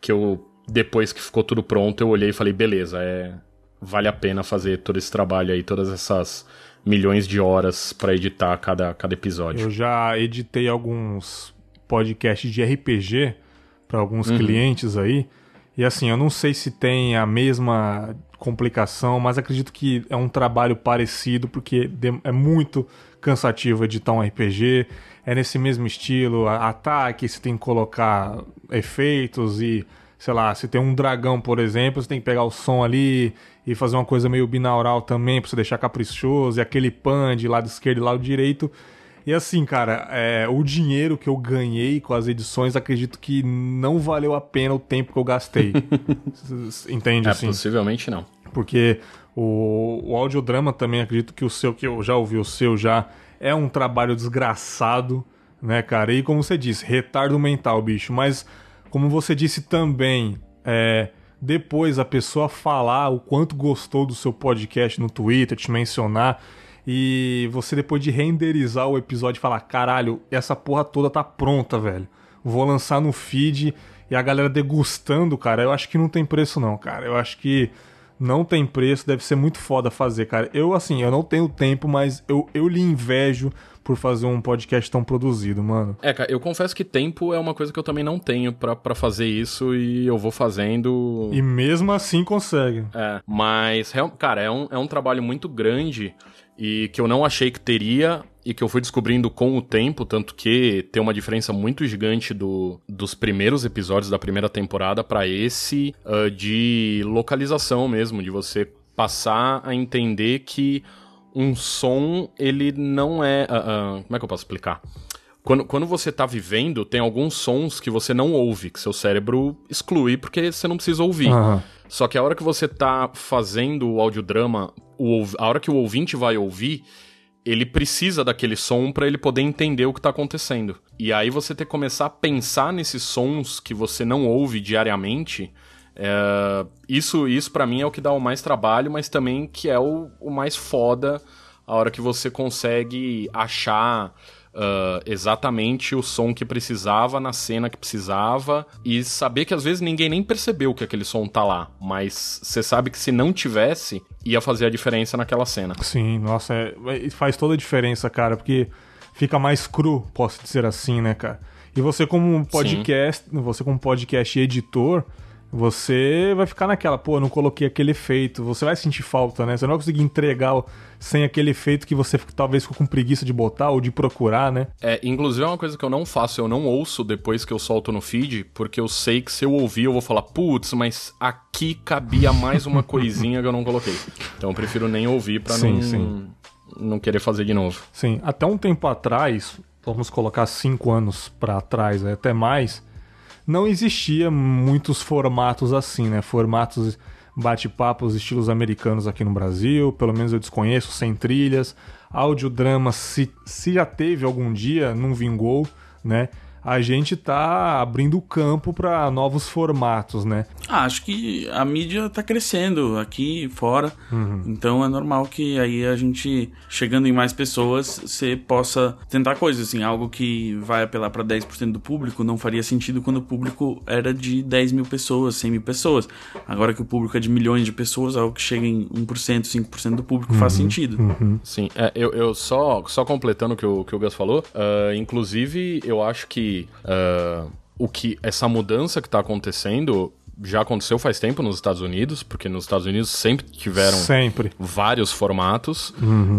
que eu, depois que ficou tudo pronto, eu olhei e falei, beleza, é, vale a pena fazer todo esse trabalho aí, todas essas milhões de horas para editar cada, cada episódio. Eu já editei alguns podcasts de RPG para alguns uhum. clientes aí. E assim, eu não sei se tem a mesma complicação, mas acredito que é um trabalho parecido, porque é muito cansativo editar um RPG é nesse mesmo estilo, ataque, você tem que colocar efeitos e, sei lá, se tem um dragão, por exemplo, você tem que pegar o som ali e fazer uma coisa meio binaural também pra você deixar caprichoso, e aquele pan de lado esquerdo e lado direito. E assim, cara, é, o dinheiro que eu ganhei com as edições, acredito que não valeu a pena o tempo que eu gastei. Entende? É, assim? possivelmente não. Porque o, o audiodrama também, acredito que o seu, que eu já ouvi o seu já, é um trabalho desgraçado, né, cara? E como você disse, retardo mental, bicho. Mas, como você disse também, é, depois a pessoa falar o quanto gostou do seu podcast no Twitter, te mencionar, e você depois de renderizar o episódio falar: caralho, essa porra toda tá pronta, velho. Vou lançar no feed e a galera degustando, cara, eu acho que não tem preço, não, cara. Eu acho que não tem preço, deve ser muito foda fazer, cara. Eu, assim, eu não tenho tempo, mas eu, eu lhe invejo por fazer um podcast tão produzido, mano. É, cara, eu confesso que tempo é uma coisa que eu também não tenho para fazer isso e eu vou fazendo. E mesmo assim consegue. É, mas, cara, é um, é um trabalho muito grande e que eu não achei que teria e que eu fui descobrindo com o tempo, tanto que tem uma diferença muito gigante do, dos primeiros episódios da primeira temporada para esse uh, de localização mesmo, de você passar a entender que um som ele não é, uh, uh, como é que eu posso explicar? quando, quando você tá vivendo, tem alguns sons que você não ouve, que seu cérebro exclui porque você não precisa ouvir. Aham. Só que a hora que você tá fazendo o audiodrama, o, a hora que o ouvinte vai ouvir, ele precisa daquele som pra ele poder entender o que tá acontecendo. E aí você ter que começar a pensar nesses sons que você não ouve diariamente. é, isso, isso para mim é o que dá o mais trabalho, mas também que é o, o mais foda a hora que você consegue achar ah, exatamente o som que precisava na cena que precisava e saber que às vezes ninguém nem percebeu que aquele som tá lá, mas você sabe que se não tivesse, ia fazer a diferença naquela cena. Sim, nossa, é- faz toda a diferença, cara, porque fica mais cru, posso dizer assim, né, cara? E você como podcast, você como podcast editor, você vai ficar naquela, pô, não coloquei aquele efeito, você vai sentir falta, né? Você não vai conseguir entregar sem aquele efeito que você talvez ficou com preguiça de botar ou de procurar, né? É, inclusive é uma coisa que eu não faço, eu não ouço depois que eu solto no feed, porque eu sei que se eu ouvir eu vou falar, putz, mas aqui cabia mais uma coisinha que eu não coloquei. Então eu prefiro nem ouvir pra Sim, não, sim. não querer fazer de novo. Sim, até um tempo atrás, vamos colocar cinco anos pra trás, né, até mais, não existia muitos formatos assim, né? Formatos bate-papos estilos americanos aqui no Brasil, pelo menos eu desconheço, sem trilhas. Audiodrama, se, se já teve algum dia, não vingou, né? A gente tá abrindo o campo para novos formatos, né? Ah, acho que a mídia tá crescendo aqui e fora. Uhum. Então é normal que aí a gente, chegando em mais pessoas, você possa tentar coisas, assim, algo que vai apelar pra 10% do público não faria sentido quando o público era de 10 mil pessoas, 100 mil pessoas. Agora que o público é de milhões de pessoas, algo que chega em 1%, 5% do público faz Uhum. sentido. Sim, é, eu, eu só, só completando o que o, que o Gus falou, ah, inclusive eu acho que ah, o que essa mudança que tá acontecendo já aconteceu faz tempo nos Estados Unidos, porque nos Estados Unidos sempre tiveram Sempre. vários formatos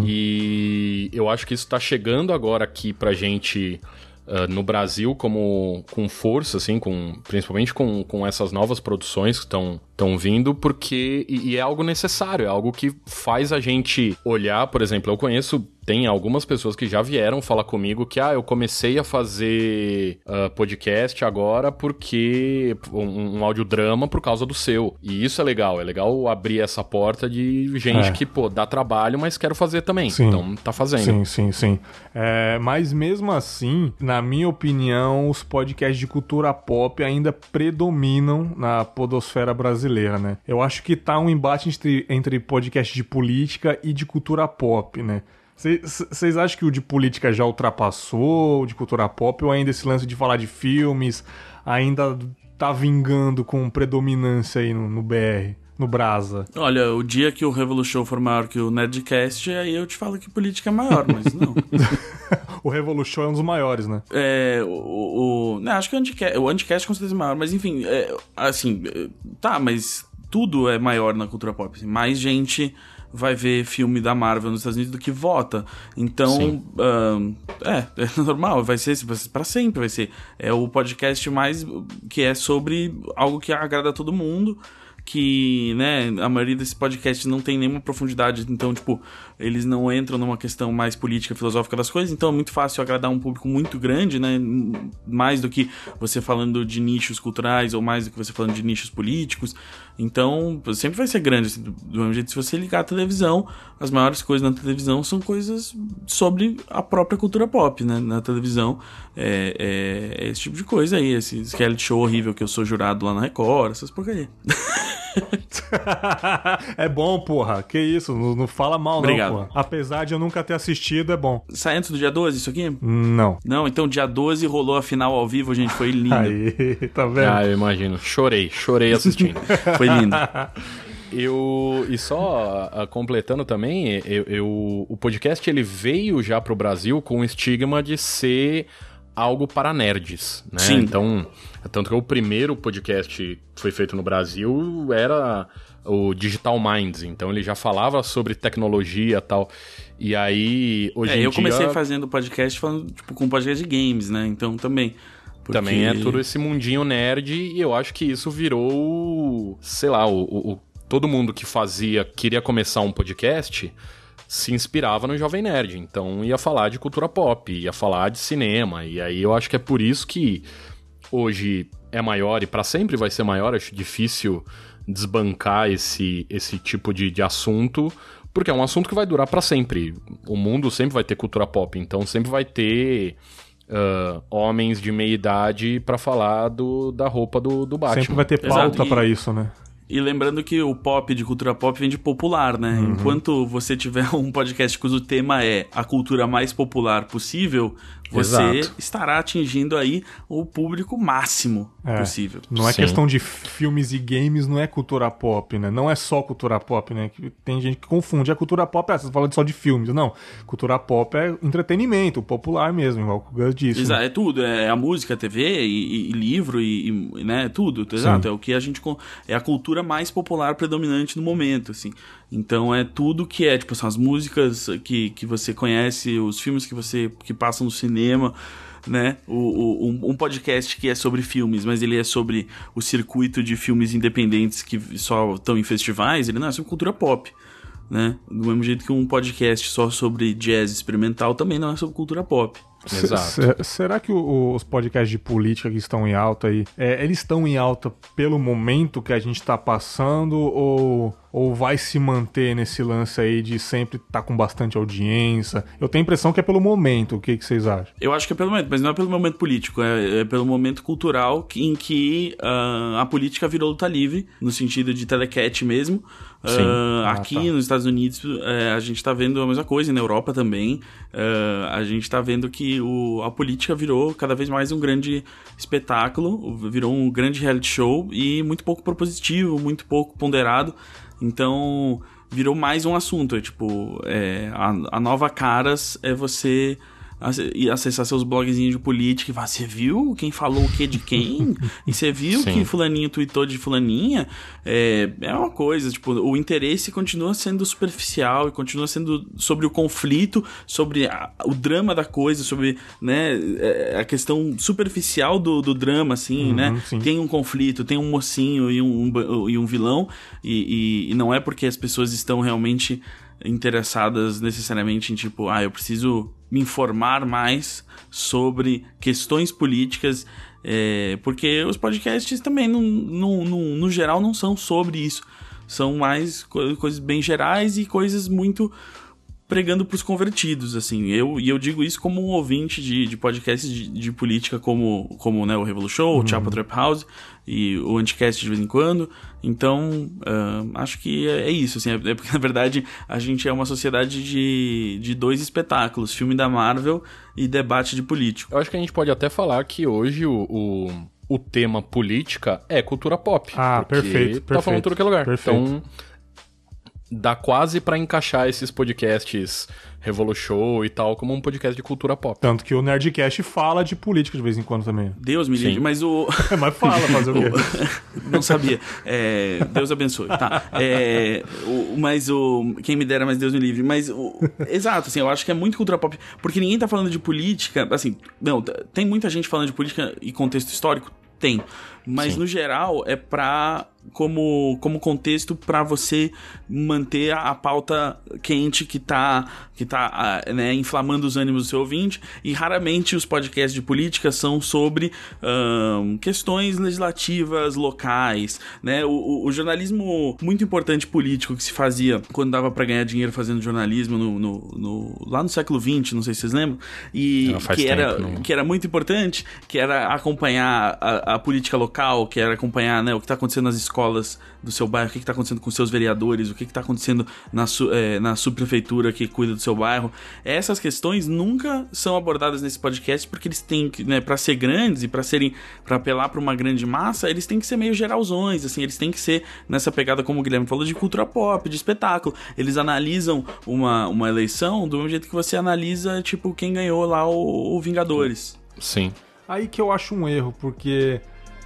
e eu acho que isso tá chegando agora aqui pra gente ah, no Brasil como com força, assim, com, principalmente com, com essas novas produções que estão estão vindo, porque e, e é algo necessário, é algo que faz a gente olhar, por exemplo, eu conheço tem algumas pessoas que já vieram falar comigo que, ah, eu comecei a fazer ah, podcast agora porque um, um audiodrama por causa do seu. E isso é legal, é legal abrir essa porta de gente É. que, pô, dá trabalho, mas quero fazer também. Sim. Então tá fazendo. Sim, sim, sim. É, mas mesmo assim, na minha opinião, os podcasts de cultura pop ainda predominam na podosfera brasileira, né? Eu acho que tá um embate entre, entre podcast de política e de cultura pop, né? Vocês acham que o de política já ultrapassou o de cultura pop ou ainda esse lance de falar de filmes ainda tá vingando com predominância aí no, no BR, no Brasa? Olha, o dia que o Revolution for maior que o Nerdcast, aí eu te falo que política é maior, mas não. o Revolution é um dos maiores, né? É, o, o- né, acho que o Anticast, o Anticast com certeza é maior, mas enfim, é, assim, é, tá, mas tudo é maior na cultura pop. assim, mais gente vai ver filme da Marvel nos Estados Unidos do que vota. Então, é, é normal, vai ser vai ser pra sempre, vai ser. É o podcast mais que é sobre algo que agrada a todo mundo. Que, né, a maioria desses podcasts não tem nenhuma profundidade, então, tipo, eles não entram numa questão mais política, filosófica das coisas, então é muito fácil agradar um público muito grande, né? Mais do que você falando de nichos culturais ou mais do que você falando de nichos políticos. Então, sempre vai ser grande. assim, do mesmo jeito, se você ligar a televisão, as maiores coisas na televisão são coisas sobre a própria cultura pop, né? Na televisão. É, é- é esse tipo de coisa aí, esse reality show horrível que eu sou jurado lá na Record, essas porcaria. é bom, porra. Que isso, não, não fala mal, Obrigado. não, porra. Apesar de eu nunca ter assistido, é bom. Sai antes do dia 12 isso aqui? Não. Não, então dia 12 rolou a final ao vivo, gente, foi lindo. Aí, tá vendo? Ah, eu imagino. Chorei, chorei assistindo. Foi lindo. Eu e só ah, completando também, eu, eu- o podcast ele veio já pro Brasil com o estigma de ser algo para nerds, né? Sim. Então, tanto que o primeiro podcast que foi feito no Brasil era o Digital Minds, então ele já falava sobre tecnologia e tal. E aí, hoje É, em eu dia comecei fazendo podcast falando, tipo, com podcast de games, né? Então também. Porque- também é todo esse mundinho nerd e eu acho que isso virou, sei lá, o- o- todo mundo que fazia, queria começar um podcast, se inspirava no Jovem Nerd. Então ia falar de cultura pop, ia falar de cinema. E aí eu acho que é por isso que hoje é maior e para sempre vai ser maior. Acho difícil desbancar esse, esse tipo de, de assunto, porque é um assunto que vai durar para sempre. O mundo sempre vai ter cultura pop, então sempre vai ter uh, homens de meia idade para falar do, da roupa do, do Batman. Sempre vai ter pauta para isso, né? E lembrando que o pop de cultura pop vem de popular, né? Uhum. Enquanto você tiver um podcast cujo tema é a cultura mais popular possível, você Exato. estará atingindo aí o público máximo é, possível. Não é Sim. questão de filmes e games, não é cultura pop, né? Não é só cultura pop, né? Tem gente que confunde. A cultura pop é, você fala só de filmes. Não, cultura pop é entretenimento, popular mesmo, igual o Gus disse. Exato, né? é tudo. É a música, a TV, e, e livro, e, e, né? Tudo. Exato, Sim. é o que a gente... É a cultura mais popular predominante no momento, assim. Então é tudo que é, tipo, são as músicas que, que você conhece, os filmes que você que passam no cinema, né? O, o, um podcast que é sobre filmes, mas ele é sobre o circuito de filmes independentes que só estão em festivais, ele não é sobre cultura pop. Né? Do mesmo jeito que um podcast só sobre jazz experimental também não é sobre cultura pop. Exato. será que o, os podcasts de política que estão em alta aí, é, eles estão em alta pelo momento que a gente está passando ou, ou vai se manter nesse lance aí de sempre estar tá com bastante audiência? Eu tenho a impressão que é pelo momento. O que, que vocês acham? Eu acho que é pelo momento, mas não é pelo momento político, é, é pelo momento cultural em que uh, a política virou luta livre, no sentido de telecat mesmo. Uh, ah, aqui tá. nos Estados Unidos uh, a gente está vendo a mesma coisa, e na Europa também. Uh, a gente está vendo que o, a política virou cada vez mais um grande espetáculo, virou um grande reality show e muito pouco propositivo, muito pouco ponderado. Então virou mais um assunto. É tipo, é, a, a nova Caras é você acessar seus blogzinhos de política e falar, você viu quem falou o que de quem? e você viu Sim. que fulaninho tweetou de fulaninha? É, é uma coisa, tipo, o interesse continua sendo superficial e continua sendo sobre o conflito, sobre a, o drama da coisa, sobre, né, é, a questão superficial do, do drama, assim, uhum, né? Sim. Tem um conflito, tem um mocinho e um, um e um vilão e, e, e não é porque as pessoas estão realmente interessadas necessariamente em tipo, ah, eu preciso me informar mais sobre questões políticas, é, porque os podcasts também, no, no, no, no, geral, não são sobre isso. São mais co coisas bem gerais e coisas muito pregando para os convertidos, assim. Eu, e eu digo isso como um ouvinte de, de podcasts de, de política como, como né, o Revolution Show, uhum. o Chapa Trap House e o Anticast de vez em quando. Então, uh, acho que é, é isso, assim. É, é, porque, na verdade, a gente é uma sociedade de, de dois espetáculos. Filme da Marvel e debate de político. Eu acho que a gente pode até falar que hoje o... o o tema política é cultura pop. Ah, perfeito. Tá perfeito, falando tudo que é lugar. Perfeito. Então, dá quase para encaixar esses podcasts Revolution e tal como um podcast de cultura pop. Tanto que o Nerdcast fala de política de vez em quando também. Deus me livre, mas o. mas fala, fazer o quê? Não sabia. É... Deus abençoe. Tá. É... O... Mas o. Quem me dera, mas Deus me livre. Mas o. Exato, assim, eu acho que é muito cultura pop. Porque ninguém tá falando de política. Assim, não, tem muita gente falando de política e contexto histórico? Tem. Mas Sim. no geral é pra como, como contexto para você manter a, a, pauta quente que tá, que tá né, inflamando os ânimos do seu ouvinte. E raramente os podcasts de política são sobre um, questões legislativas locais. Né? O, o, o, jornalismo muito importante político que se fazia quando dava para ganhar dinheiro fazendo jornalismo no, no, no, lá no século XX, não sei se vocês lembram, e que, era, que era muito importante, que era acompanhar a, a política local, que era acompanhar né, o que está acontecendo nas escolas do seu bairro, o que está acontecendo com seus vereadores, o que está acontecendo na, su, é, na subprefeitura que cuida do seu bairro. Essas questões nunca são abordadas nesse podcast porque eles têm que, né, para ser grandes e para serem, para apelar para uma grande massa, eles têm que ser meio geralzões, assim, eles têm que ser nessa pegada, como o Guilherme falou, de cultura pop, de espetáculo. Eles analisam uma, uma eleição do mesmo jeito que você analisa, tipo, quem ganhou lá o, o Vingadores. Sim. Aí que eu acho um erro, porque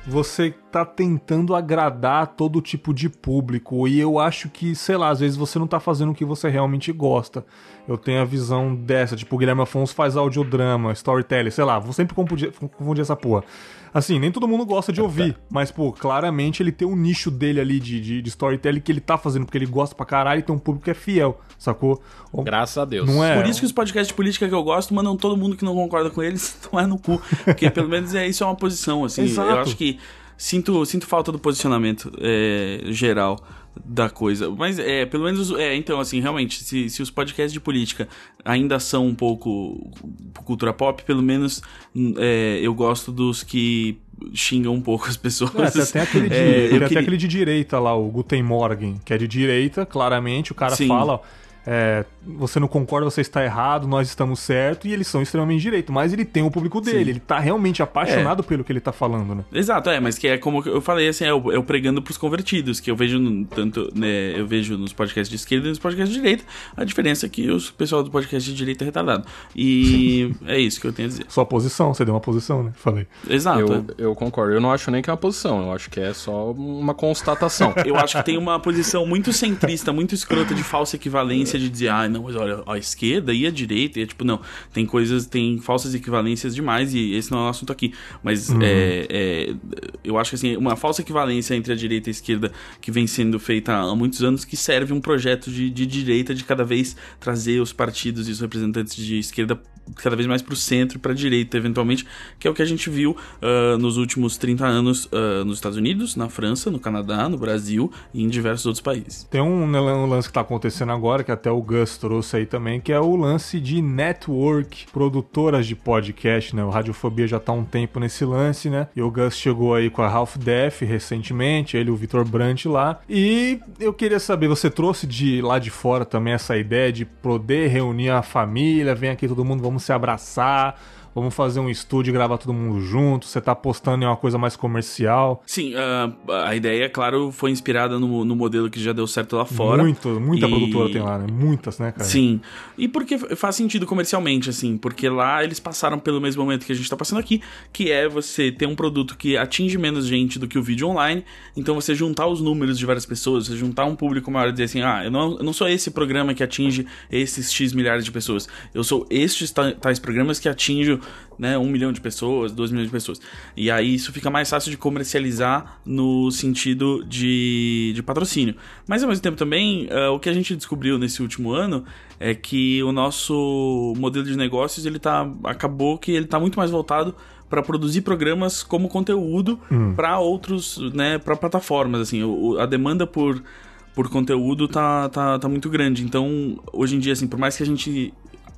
você tá tentando agradar todo tipo de público. E eu acho que, sei lá, às vezes você não tá fazendo o que você realmente gosta. Eu tenho a visão dessa. Tipo, o Guilherme Afonso faz audiodrama, storytelling, sei lá, vou sempre confundir, confundir essa porra. Assim, nem todo mundo gosta de ouvir, mas, pô, claramente ele tem um nicho dele ali de, de, de storytelling que ele tá fazendo, porque ele gosta pra caralho e tem um público que é fiel, sacou? Graças a Deus. Não é? Por isso que os podcasts de política que eu gosto mandam todo mundo que não concorda com eles tomar no cu. Porque pelo menos é, isso é uma posição, assim. Exato. Eu acho que sinto, sinto falta do posicionamento é, geral da coisa. Mas é, pelo menos, é, então, assim, realmente, se, se os podcasts de política ainda são um pouco cultura pop, pelo menos é, eu gosto dos que xingam um pouco as pessoas. É, tem até aquele de, É, eu tem até queria- aquele de direita lá, o Guten Morgen, que é de direita, claramente, o cara Sim. fala, ó, é, você não concorda, você está errado, nós estamos certo, e eles são extremamente direito, mas ele tem o público dele, ele tá realmente apaixonado pelo que ele tá falando, né? Exato, é, mas que é como eu falei, assim, é o, é o pregando pros convertidos, que eu vejo no- tanto, né, eu vejo nos podcasts de esquerda e nos podcasts de direita, a diferença é que o pessoal do podcast de direita é retardado. E é isso que eu tenho a dizer. Sua posição, você deu uma posição, né? Falei. Exato. Eu, eu concordo. Eu não acho nem que é uma posição, eu acho que é só uma constatação. Eu acho que tem uma posição muito centrista, muito escrota de falsa equivalência de dizer, ah, não, mas olha, a esquerda e a direita, e é tipo, não, tem coisas, tem falsas equivalências demais, e esse não é o assunto aqui. Mas é, é, eu acho que assim, uma falsa equivalência entre a direita e a esquerda que vem sendo feita há muitos anos, que serve um projeto de, de direita de cada vez trazer os partidos e os representantes de esquerda cada vez mais para o centro e para a direita, eventualmente, que é o que a gente viu ah, nos últimos 30 anos ah, nos Estados Unidos, na França, no Canadá, no Brasil e em diversos outros países. Tem um, né, lance que tá acontecendo agora, que até o Gus trouxe aí também, que é o lance de network, produtoras de podcast, né? O Radiofobia já tá um tempo nesse lance, né? E o Gus chegou aí com a Half Def recentemente, ele e o Vitor Brandt lá. E eu queria saber, você trouxe de lá de fora também essa ideia de poder reunir a família, vem aqui todo mundo, vamos se abraçar. Vamos fazer um estúdio e gravar todo mundo junto. Você tá apostando em uma coisa mais comercial. Sim, ah, a ideia, claro, foi inspirada no, no modelo que já deu certo lá fora. Muito, muita E- produtora tem lá, né? Muitas, né, cara? Sim. E porque faz sentido comercialmente, assim, porque lá eles passaram pelo mesmo momento que a gente tá passando aqui, que é você ter um produto que atinge menos gente do que o vídeo online, então você juntar os números de várias pessoas, você juntar um público maior e dizer assim, ah, eu não, eu não sou esse programa que atinge esses X milhares de pessoas, eu sou estes ta- tais programas que atingem né, um milhão de pessoas, dois milhões de pessoas. E aí isso fica mais fácil de comercializar no sentido de, de patrocínio. Mas ao mesmo tempo também, ah, o que a gente descobriu nesse último ano é que o nosso modelo de negócios ele tá acabou que ele tá muito mais voltado para produzir programas como conteúdo para outros, né, para plataformas assim, o- a demanda por por conteúdo tá, tá, tá muito grande. Então, hoje em dia assim, por mais que a gente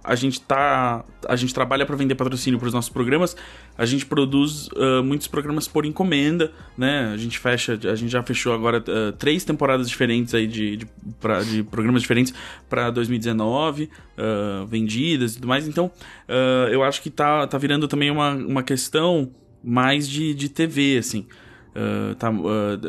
a gente tá a gente trabalha para vender patrocínio para os nossos programas a gente produz ah, muitos programas por encomenda né a gente fecha a gente já fechou agora ah, três temporadas diferentes aí de, de, pra- de programas diferentes para 2019 ah, vendidas e tudo mais então eu acho que tá tá virando também uma, uma questão mais de, de TV assim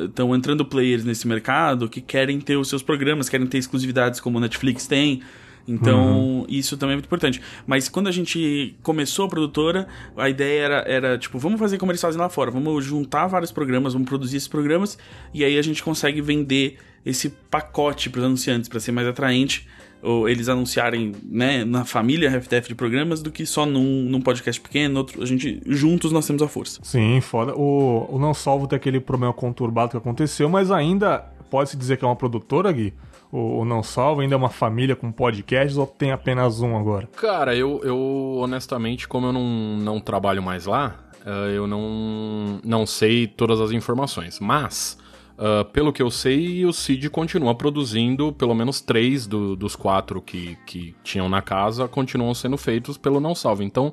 estão entrando players nesse mercado que querem ter os seus programas, querem ter exclusividades como Netflix tem. Então, isso também é muito importante. Mas quando a gente começou a produtora, a ideia era, era tipo, vamos fazer como eles fazem lá fora, vamos juntar vários programas, vamos produzir esses programas, e aí a gente consegue vender esse pacote para os anunciantes, para ser mais atraente, ou eles anunciarem né, na família FTF de programas, do que só num, num podcast pequeno, outro, a gente, juntos nós temos a força. Sim, foda. O, o Não Salvo tem aquele problema conturbado que aconteceu, mas ainda pode-se dizer que é uma produtora, Gui? O, Não Salvo ainda é uma família com podcasts ou tem apenas um agora? Cara, eu, eu honestamente, como eu não, não trabalho mais lá, eh, eu não, não sei todas as informações. Mas, ah, pelo que eu sei, o Cid continua produzindo pelo menos três do- dos quatro que, que tinham na casa, continuam sendo feitos pelo Não Salvo. Então,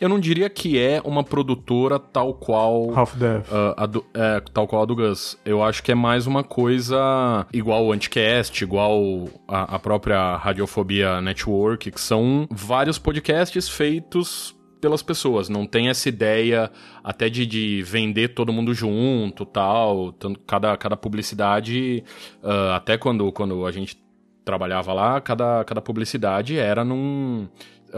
eu não diria que é uma produtora tal qual. Half Death. Ah, do- é, tal qual a do Gus. Eu acho que é mais uma coisa igual o Anticast, igual a, a própria Radiofobia Network, que são vários podcasts feitos pelas pessoas. Não tem essa ideia até de, de vender todo mundo junto tal. Tanto, cada, cada publicidade, ah, até quando, quando a gente trabalhava lá, cada, cada publicidade era num.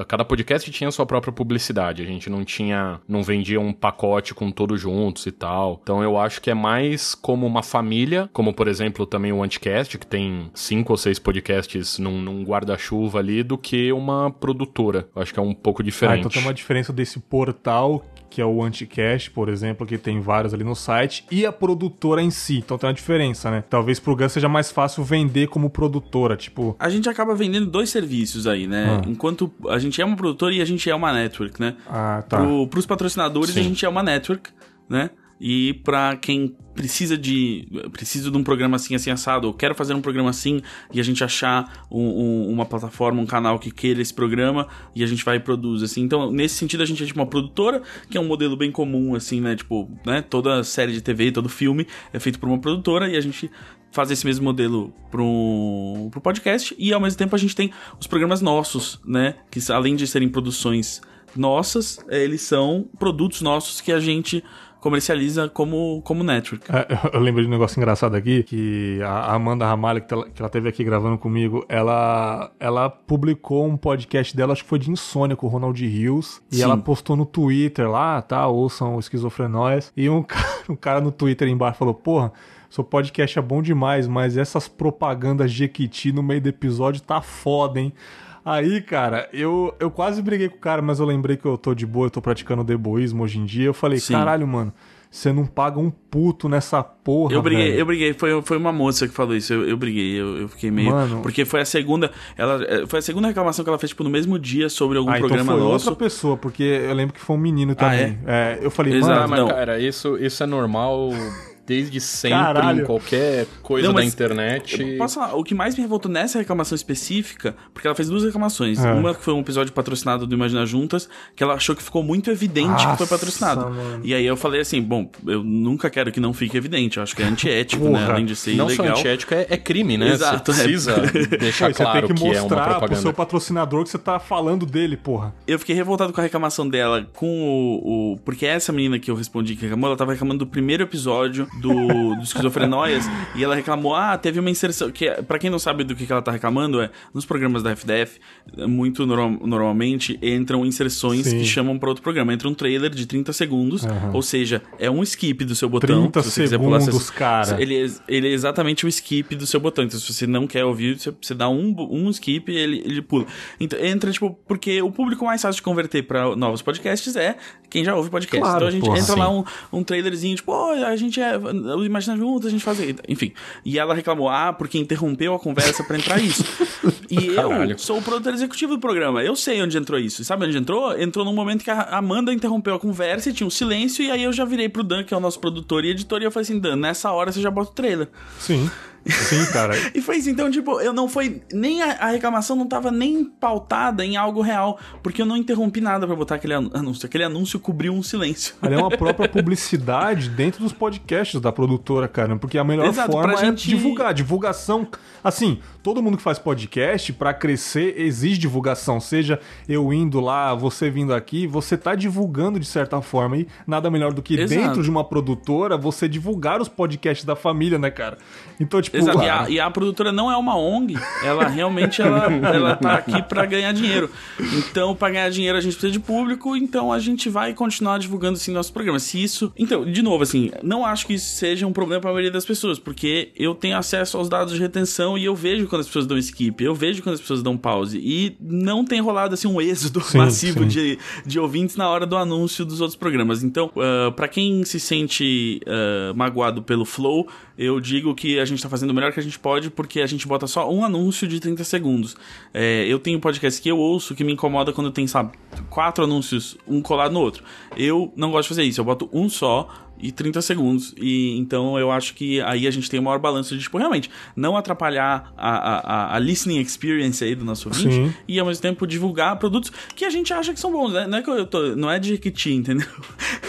Cada podcast tinha sua própria publicidade. A gente não tinha, não vendia um pacote com todos juntos e tal. Então eu acho que é mais como uma família, como por exemplo também o Anticast, que tem cinco ou seis podcasts num, num guarda-chuva ali, do que uma produtora. Eu acho que é um pouco diferente. Ah, então tem uma diferença desse portal que é o Anticast, por exemplo, que tem vários ali no site, e a produtora em si. Então tem uma diferença, né? Talvez pro Gus seja mais fácil vender como produtora, tipo. A gente acaba vendendo dois serviços aí, né? Ah. Enquanto a gente é uma produtora e a gente é uma network, né? Ah, tá. Pro, pros patrocinadores, Sim. a gente é uma network, né? E para quem precisa de precisa de um programa assim assim assado, ou quero fazer um programa assim e a gente achar um, um, uma plataforma, um canal que queira esse programa e a gente vai e produz assim. Então, nesse sentido a gente é tipo uma produtora, que é um modelo bem comum assim, né, tipo, né, toda série de TV, todo filme é feito por uma produtora e a gente faz esse mesmo modelo pro, pro podcast e ao mesmo tempo a gente tem os programas nossos, né, que além de serem produções nossas, eles são produtos nossos que a gente comercializa como, como network. É, eu lembro de um negócio engraçado aqui, que a Amanda Ramalho, que ela, que ela teve aqui gravando comigo, ela, ela publicou um podcast dela, acho que foi de insônia com o Ronald Rios, e Sim. ela postou no Twitter lá, tá, ouçam o Esquizofrenóis, e um cara, um cara no Twitter embaixo falou, porra, seu podcast é bom demais, mas essas propagandas Jequiti no meio do episódio tá foda, hein? Aí, cara, eu, eu quase briguei com o cara, mas eu lembrei que eu tô de boa, eu tô praticando deboísmo hoje em dia. Eu falei, Sim. caralho, mano, você não paga um puto nessa porra, Eu briguei, velho. eu briguei. Foi, foi uma moça que falou isso. Eu, eu briguei, eu, eu fiquei meio. Mano. Porque foi a segunda. Ela, é, foi a segunda reclamação que ela fez, tipo, no mesmo dia sobre algum ah, programa então foi nosso. outra pessoa, porque eu lembro que foi um menino também. Ah, é? é? eu falei, Exato, mano. Mas, não. cara, isso, isso é normal desde sempre Caralho. em qualquer coisa Não, da internet. Posso falar, o que mais me revoltou nessa reclamação específica, porque ela fez duas reclamações. É. Uma que foi um episódio patrocinado do Imagina Juntas, que ela achou que ficou muito evidente Nossa, que foi patrocinado. Mano. E aí eu falei assim, bom, eu nunca quero que não fique evidente, eu acho que é antiético, né? Além de ser não ilegal. Não só antiético, é, é, crime, né? Exato. Você precisa é. deixar Pô, claro você tem que, que é uma propaganda. pro seu patrocinador que você tá falando dele, porra. Eu fiquei revoltado com a reclamação dela, com o... o... Porque essa menina que eu respondi que reclamou, ela tava reclamando do primeiro episódio do, do esquizofrenóias e ela reclamou: ah, teve uma inserção. que para quem não sabe do que, que ela tá reclamando, é nos programas da FDF, muito no, normalmente entram inserções Sim. que chamam para outro programa. Entra um trailer de 30 segundos, uhum. ou seja, é um skip do seu botão. 30 se você segundos, quiser pular, cara. Ele é, ele é exatamente o skip do seu botão. Então, se você não quer ouvir, você, você dá um, um skip e ele, ele pula. Então, entra, tipo, porque o público mais fácil de converter para novos podcasts é quem já ouve podcast. Claro, então a gente porra, entra sim. lá um, um trailerzinho, tipo, oh, a gente é. Imagina juntos, a gente faz. Enfim. E ela reclamou, ah, porque interrompeu a conversa para entrar isso. e eu sou o produtor executivo do programa. Eu sei onde entrou isso. E sabe onde entrou? Entrou num momento que a Amanda interrompeu a conversa e tinha um silêncio. E aí eu já virei pro Dan, que é o nosso produtor e editor, e eu falei assim: Dan, nessa hora você já bota o trailer. Sim. Sim, cara. e foi isso, então, tipo, eu não foi. Nem a, a, reclamação não tava nem pautada em algo real, porque eu não interrompi nada para botar aquele anúncio. Aquele anúncio cobriu um silêncio. Ela é uma própria publicidade dentro dos podcasts da produtora, cara. Porque a melhor Exato, forma é gente... divulgar. Divulgação. Assim, todo mundo que faz podcast, para crescer, exige divulgação. Seja eu indo lá, você vindo aqui, você tá divulgando de certa forma. E nada melhor do que Exato. dentro de uma produtora você divulgar os podcasts da família, né, cara? Então, tipo, Exato. E a, e a, produtora não é uma ONG, ela realmente ela, ela tá aqui para ganhar dinheiro. Então, para ganhar dinheiro a gente precisa de público, então a gente vai continuar divulgando assim nosso programa. Se isso, então, de novo assim, não acho que isso seja um problema para a maioria das pessoas, porque eu tenho acesso aos dados de retenção e eu vejo quando as pessoas dão skip, eu vejo quando as pessoas dão pause e não tem rolado assim um êxodo sim, massivo sim. De, de ouvintes na hora do anúncio dos outros programas. Então, uh, ah, para quem se sente uh, magoado pelo flow, eu digo que a gente tá fazendo o melhor que a gente pode porque a gente bota só um anúncio de 30 segundos. É, eu tenho podcast que eu ouço que me incomoda quando tem, sabe, quatro anúncios, um colado no outro. Eu não gosto de fazer isso, eu boto um só e 30 segundos. E então eu acho que aí a gente tem o maior balanço de, tipo, realmente, não atrapalhar a, a, a listening experience aí do nosso ouvinte Sim. e ao mesmo tempo divulgar produtos que a gente acha que são bons, né? Não é, que eu tô, não é de Jequiti, entendeu?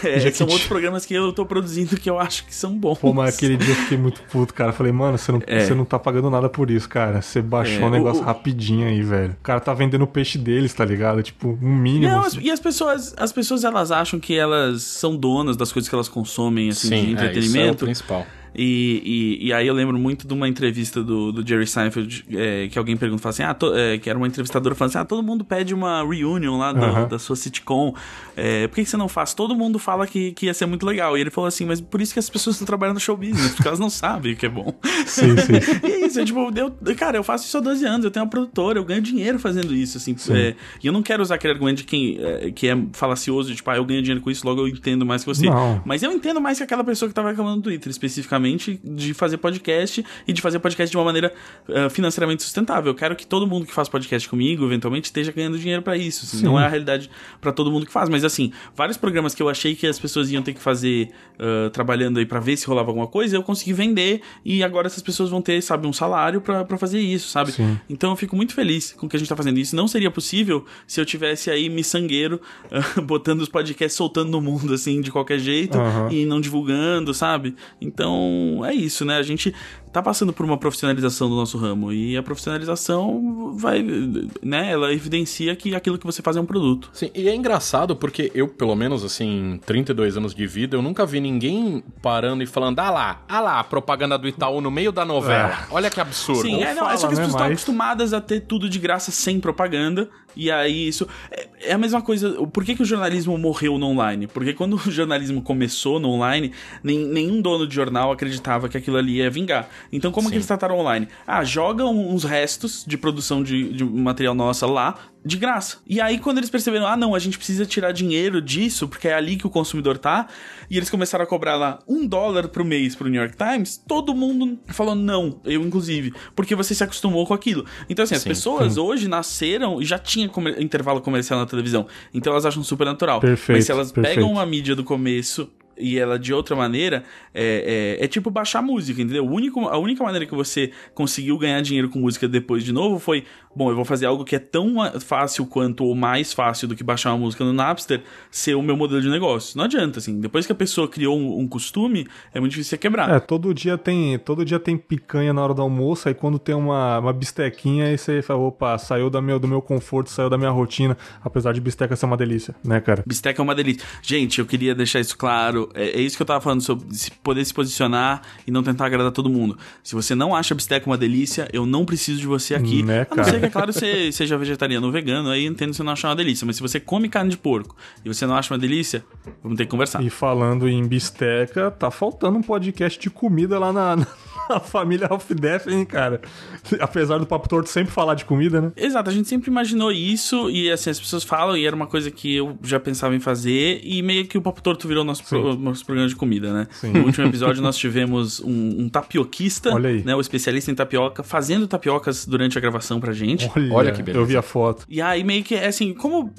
É, são outros programas que eu tô produzindo que eu acho que são bons. Pô, mas aquele dia eu fiquei muito puto, cara. Falei, mano, você não, é. você não tá pagando nada por isso, cara. Você baixou é, o negócio o, rapidinho aí, velho. O cara tá vendendo o peixe deles, tá ligado? Tipo, um mínimo. Não, assim. e as pessoas, as pessoas, elas acham que elas são donas das coisas que elas consomem, assim, Sim, de entretenimento. É, isso é o principal. E, e, e, aí eu lembro muito de uma entrevista do, do Jerry Seinfeld, é, que alguém pergunta, fala assim, ah, to, é, que era uma entrevistadora falando assim, ah, todo mundo pede uma reunion lá do, da sua sitcom, é, por que, que, você não faz? Todo mundo fala que, que ia ser muito legal. E ele falou assim, mas por isso que as pessoas estão trabalhando no show business, porque elas não sabem o que é bom. Sim, sim. e é isso, é, tipo, eu, cara, eu faço isso há 12 anos, eu tenho uma produtora, eu ganho dinheiro fazendo isso, assim, é, e eu não quero usar aquele argumento de quem é, que é falacioso, tipo, ah, eu ganho dinheiro com isso, logo eu entendo mais que você. Não. Mas eu entendo mais que aquela pessoa que tava reclamando no Twitter, especificamente, de fazer podcast e de fazer podcast de uma maneira uh, financeiramente sustentável. Eu quero que todo mundo que faz podcast comigo, eventualmente, esteja ganhando dinheiro para isso. Assim, não é a realidade para todo mundo que faz, mas assim, vários programas que eu achei que as pessoas iam ter que fazer uh, trabalhando aí para ver se rolava alguma coisa, eu consegui vender e agora essas pessoas vão ter, sabe, um salário para fazer isso, sabe? Sim. Então eu fico muito feliz com que a gente tá fazendo isso. Não seria possível se eu tivesse aí miçangueiro uh, botando os podcasts soltando no mundo assim de qualquer jeito uhum. e não divulgando, sabe? Então é isso, né? A gente tá passando por uma profissionalização do nosso ramo e a profissionalização vai, né, ela evidencia que aquilo que você faz é um produto. Sim, e é engraçado porque eu, pelo menos assim, 32 anos de vida, eu nunca vi ninguém parando e falando, ah lá, ah lá, a propaganda do Itaú no meio da novela. É. Olha que absurdo. Sim, é, não, fala, é só que as né, pessoas estão acostumadas a ter tudo de graça sem propaganda e aí isso é, é, a mesma coisa. Por que, que o jornalismo morreu no online? Porque quando o jornalismo começou no online, nem, nenhum dono de jornal acreditava que aquilo ali ia vingar. Então, como Sim. que eles trataram online? Ah, jogam uns restos de produção de, de material nossa lá, de graça. E aí, quando eles perceberam, ah, não, a gente precisa tirar dinheiro disso, porque é ali que o consumidor tá, e eles começaram a cobrar lá um dólar pro mês pro New York Times, todo mundo falou não, eu inclusive, porque você se acostumou com aquilo. Então, assim, as sim, pessoas sim. hoje nasceram e já tinha comer intervalo comercial na televisão, então elas acham super natural. Perfeito, Mas se elas perfeito. pegam uma mídia do começo e ela de outra maneira é, é, é, tipo baixar música, entendeu? O único, a única maneira que você conseguiu ganhar dinheiro com música depois de novo foi: bom, eu vou fazer algo que é tão fácil quanto ou mais fácil do que baixar uma música no Napster ser o meu modelo de negócio. Não adianta, assim. Depois que a pessoa criou um, um costume, é muito difícil você quebrar. É, todo dia tem todo dia tem picanha na hora do almoço, aí quando tem uma, uma bistequinha, aí você fala: opa, saiu da meu, do meu conforto, saiu da minha rotina, apesar de bisteca ser uma delícia, né, cara? Bisteca é uma delícia. Gente, eu queria deixar isso claro é, é, isso que eu tava falando sobre se poder se posicionar e não tentar agradar todo mundo. Se você não acha a bisteca uma delícia, eu não preciso de você aqui. Né, a não ser é claro, você seja vegetariano ou vegano, aí entendo você não achar uma delícia. Mas se você come carne de porco e você não acha uma delícia, vamos ter que conversar. E falando em bisteca, tá faltando um podcast de comida lá na, a família Half Death, hein, cara? Apesar do Papo Torto sempre falar de comida, né? Exato, a gente sempre imaginou isso e assim, as pessoas falam e era uma coisa que eu já pensava em fazer e meio que o Papo Torto virou nosso, pro, nosso programa de comida, né? Sim. No último episódio nós tivemos um, um tapioquista, né, o especialista em tapioca, fazendo tapiocas durante a gravação pra gente. Olha, Olha que beleza. Eu vi a foto. E aí meio que, assim, como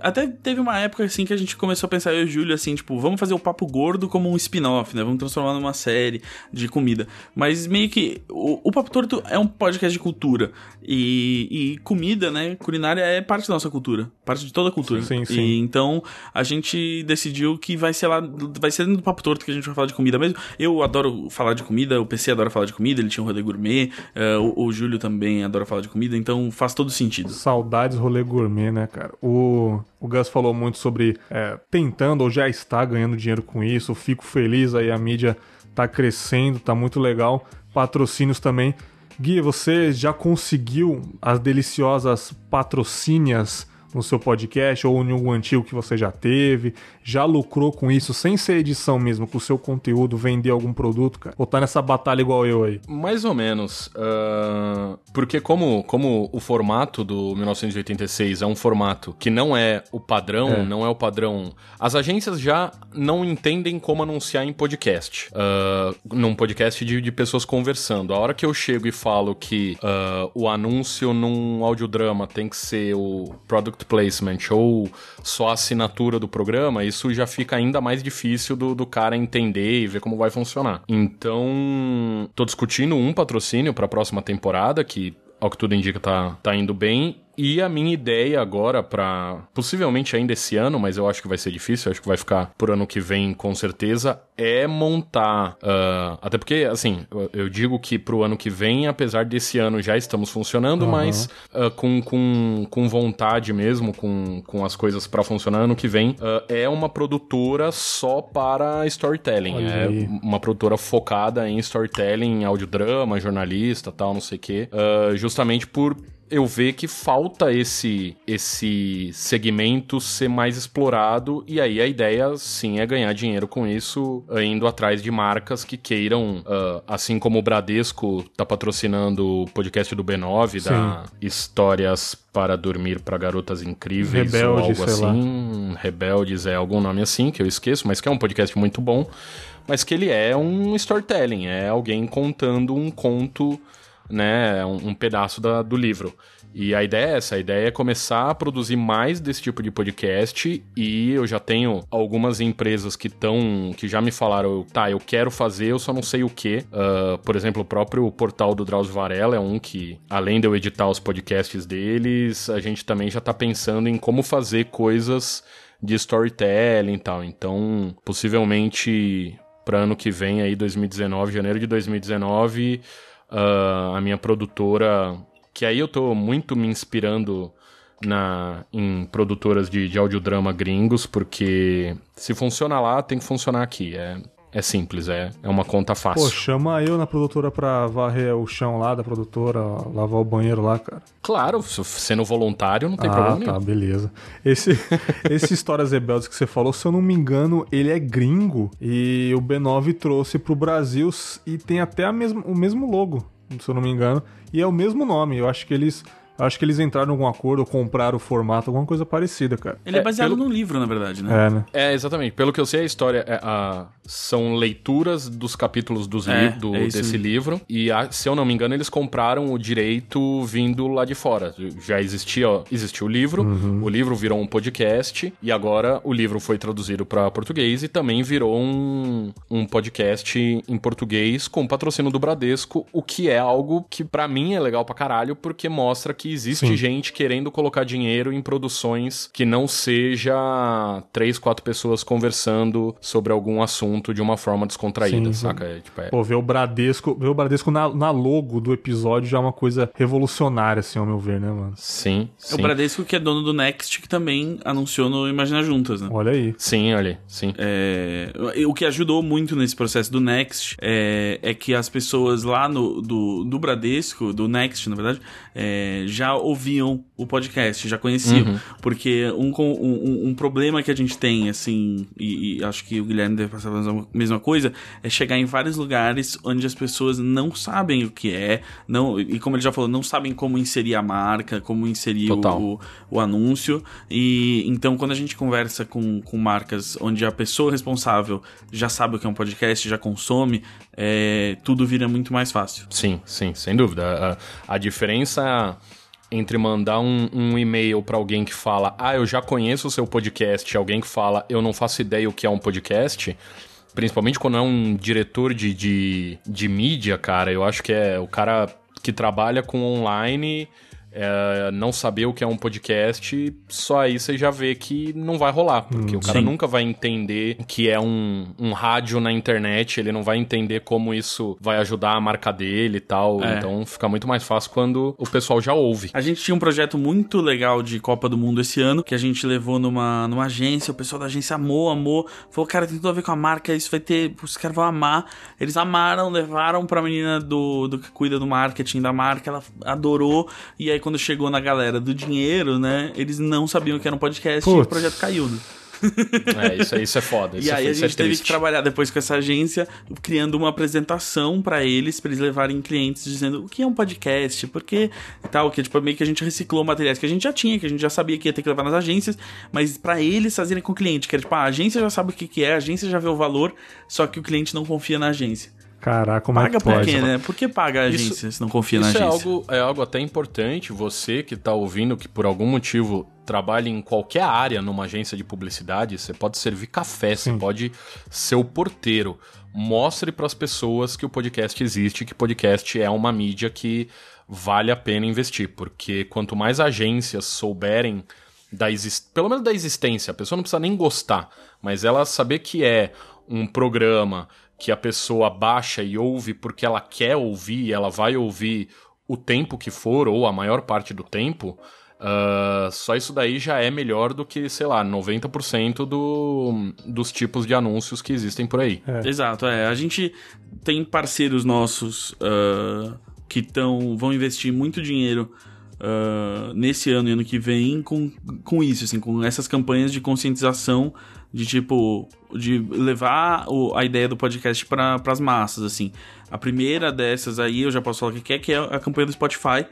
até teve uma época assim que a gente começou a pensar, eu e o Júlio, assim, tipo, vamos fazer o Papo Gordo como um spin-off, né? Vamos transformar numa série de comida. Mas meio que. O, o Papo Torto é um podcast de cultura. E, e, comida, né? Culinária é parte da nossa cultura. Parte de toda a cultura. Sim, sim. E, então a gente decidiu que vai ser lá. Vai ser no Papo Torto que a gente vai falar de comida mesmo. Eu adoro falar de comida, o PC adora falar de comida, ele tinha um rolê gourmet. Uh, o, o Júlio também adora falar de comida, então faz todo sentido. Saudades rolê gourmet, né, cara? O o, Gus falou muito sobre é, tentando ou já está ganhando dinheiro com isso. Fico feliz aí, a mídia tá crescendo, tá muito legal. Patrocínios também. Gui, você já conseguiu as deliciosas patrocínias no seu podcast ou em algum antigo que você já teve? Já lucrou com isso sem ser edição mesmo, com o seu conteúdo, vender algum produto, cara? Ou tá nessa batalha igual eu aí? Mais ou menos. Uh, porque como, como o formato do 1986 é um formato que não é o padrão, é. não é o padrão. As agências já não entendem como anunciar em podcast. Uh, num podcast de, de pessoas conversando. A hora que eu chego e falo que uh, o anúncio num audiodrama tem que ser o product product placement ou só assinatura do programa, isso já fica ainda mais difícil do, do cara entender e ver como vai funcionar. Então, tô discutindo um patrocínio para a próxima temporada que ao que tudo indica tá, tá indo bem E a minha ideia agora para possivelmente ainda esse ano, mas eu acho que vai ser difícil, acho que vai ficar por ano que vem com certeza, é montar. Uh, até porque, assim, eu digo que pro ano que vem, apesar desse ano já estamos funcionando, uhum. mas uh, com, com, com vontade mesmo, com, com as coisas para funcionar ano que vem, uh, é uma produtora só para storytelling. Olha é aí. uma produtora focada em storytelling, audiodrama, jornalista tal, não sei o quê. justamente por eu ver que falta esse esse segmento ser mais explorado e aí a ideia sim é ganhar dinheiro com isso, indo atrás de marcas que queiram, uh, assim como o Bradesco tá patrocinando o podcast do B9 sim. da Histórias para dormir para garotas incríveis Rebeldes, ou algo assim, lá. Rebeldes é algum nome assim que eu esqueço, mas que é um podcast muito bom, mas que ele é um storytelling, é alguém contando um conto né, um, um pedaço da, do livro. E a ideia é essa, a ideia é começar a produzir mais desse tipo de podcast e eu já tenho algumas empresas que estão, que já me falaram, tá, eu quero fazer, eu só não sei o que. Uh, por exemplo, o próprio portal do Drauzio Varela é um que, além de eu editar os podcasts deles, a gente também já tá pensando em como fazer coisas de storytelling e tal. Então, possivelmente para ano que vem aí 2019, janeiro de 2019, uh, a minha produtora, que aí eu tô muito me inspirando na, em produtoras de, de audiodrama gringos, porque se funciona lá, tem que funcionar aqui. É, é simples, é, é uma conta fácil. Pô, chama eu na produtora pra varrer o chão lá da produtora, lavar o banheiro lá, cara. Claro, sendo voluntário não tem ah, problema tá, nenhum. beleza. Esse, esse Histórias Rebeldes que você falou, se eu não me engano, ele é gringo e o B9 trouxe pro Brasil e tem até a mesma, o mesmo logo, se eu não me engano, e é o mesmo nome. Eu acho que eles Acho que eles entraram em algum acordo, compraram o formato, alguma coisa parecida, cara. Ele é, é baseado pelo... num livro, na verdade, né? É, né? É, exatamente. Pelo que eu sei, a história é, a... são leituras dos capítulos dos é, li... do... é desse livro. E, a... se eu não me engano, eles compraram o direito vindo lá de fora. Já existia, ó, existia o livro, uhum. o livro virou um podcast, e agora o livro foi traduzido para português e também virou um, um podcast em português com patrocínio do Bradesco, o que é algo que para mim é legal pra caralho, porque mostra que existe Sim. gente querendo colocar dinheiro em produções que não seja três, quatro pessoas conversando sobre algum assunto de uma forma descontraída, sim, saca? É, tipo, é... Pô, ver o Bradesco, ver o Bradesco na, na, logo do episódio já é uma coisa revolucionária, assim, ao meu ver, né, mano? Sim, sim. É o Bradesco que é dono do Next, que também anunciou no Imagina Juntas, né? Olha aí. Sim, olha aí, sim. É... O que ajudou muito nesse processo do Next é, é que as pessoas lá no, do, do Bradesco, do Next, na verdade, é, já ouviam o podcast, já conheciam. Uhum. Porque um, um, um, problema que a gente tem, assim, e, e, acho que o Guilherme deve passar a mesma coisa, é chegar em vários lugares onde as pessoas não sabem o que é, não, e como ele já falou, não sabem como inserir a marca, como inserir o, o, anúncio. E então, quando a gente conversa com, com marcas onde a pessoa responsável já sabe o que é um podcast, já consome, é, tudo vira muito mais fácil. Sim, sim, sem dúvida. A, a diferença entre mandar um, um e-mail para alguém que fala, ah, eu já conheço o seu podcast, alguém que fala, eu não faço ideia o que é um podcast, principalmente quando é um diretor de, de, de mídia, cara, eu acho que é o cara que trabalha com online é, não saber o que é um podcast, só aí você já vê que não vai rolar. Porque hum, o cara sim. nunca vai entender que é um, um rádio na internet, ele não vai entender como isso vai ajudar a marca dele e tal. É. Então fica muito mais fácil quando o pessoal já ouve. A gente tinha um projeto muito legal de Copa do Mundo esse ano, que a gente levou numa, numa agência, o pessoal da agência amou, amou. Falou, cara, tem tudo a ver com a marca, isso vai ter. Os caras vão amar. Eles amaram, levaram pra menina do, do que cuida do marketing da marca, ela adorou. E aí quando chegou na galera do dinheiro, né? Eles não sabiam que era um podcast Putz. e o projeto caiu, né? é, isso, isso é foda. e aí é, a gente teve que trabalhar depois com essa agência, criando uma apresentação para eles, para eles levarem clientes dizendo o que é um podcast, porque tal, que tipo, meio que a gente reciclou materiais que a gente já tinha, que a gente já sabia que ia ter que levar nas agências, mas para eles fazerem com o cliente, que era tipo, a agência já sabe o que, que é, a agência já vê o valor, só que o cliente não confia na agência. Caraca, como paga é que pode? por quê, né? Por que paga a agência isso, se não confia na agência? Isso é algo, é algo até importante, você que está ouvindo, que por algum motivo trabalha em qualquer área numa agência de publicidade, você pode servir café, Sim. você pode ser o porteiro. Mostre para as pessoas que o podcast existe, que podcast é uma mídia que vale a pena investir, porque quanto mais agências souberem da pelo menos da existência, a pessoa não precisa nem gostar, mas ela saber que é um programa que a pessoa baixa e ouve porque ela quer ouvir, ela vai ouvir o tempo que for ou a maior parte do tempo, Uh, só isso daí já é melhor do que, sei lá, 90% do, dos tipos de anúncios que existem por aí. É. Exato, é. A gente tem parceiros nossos uh, que tão, vão investir muito dinheiro uh, nesse ano e ano que vem com, com isso, assim, com essas campanhas de conscientização de tipo de levar o, a ideia do podcast para as massas assim. A primeira dessas aí eu já posso falar o que é que é a campanha do Spotify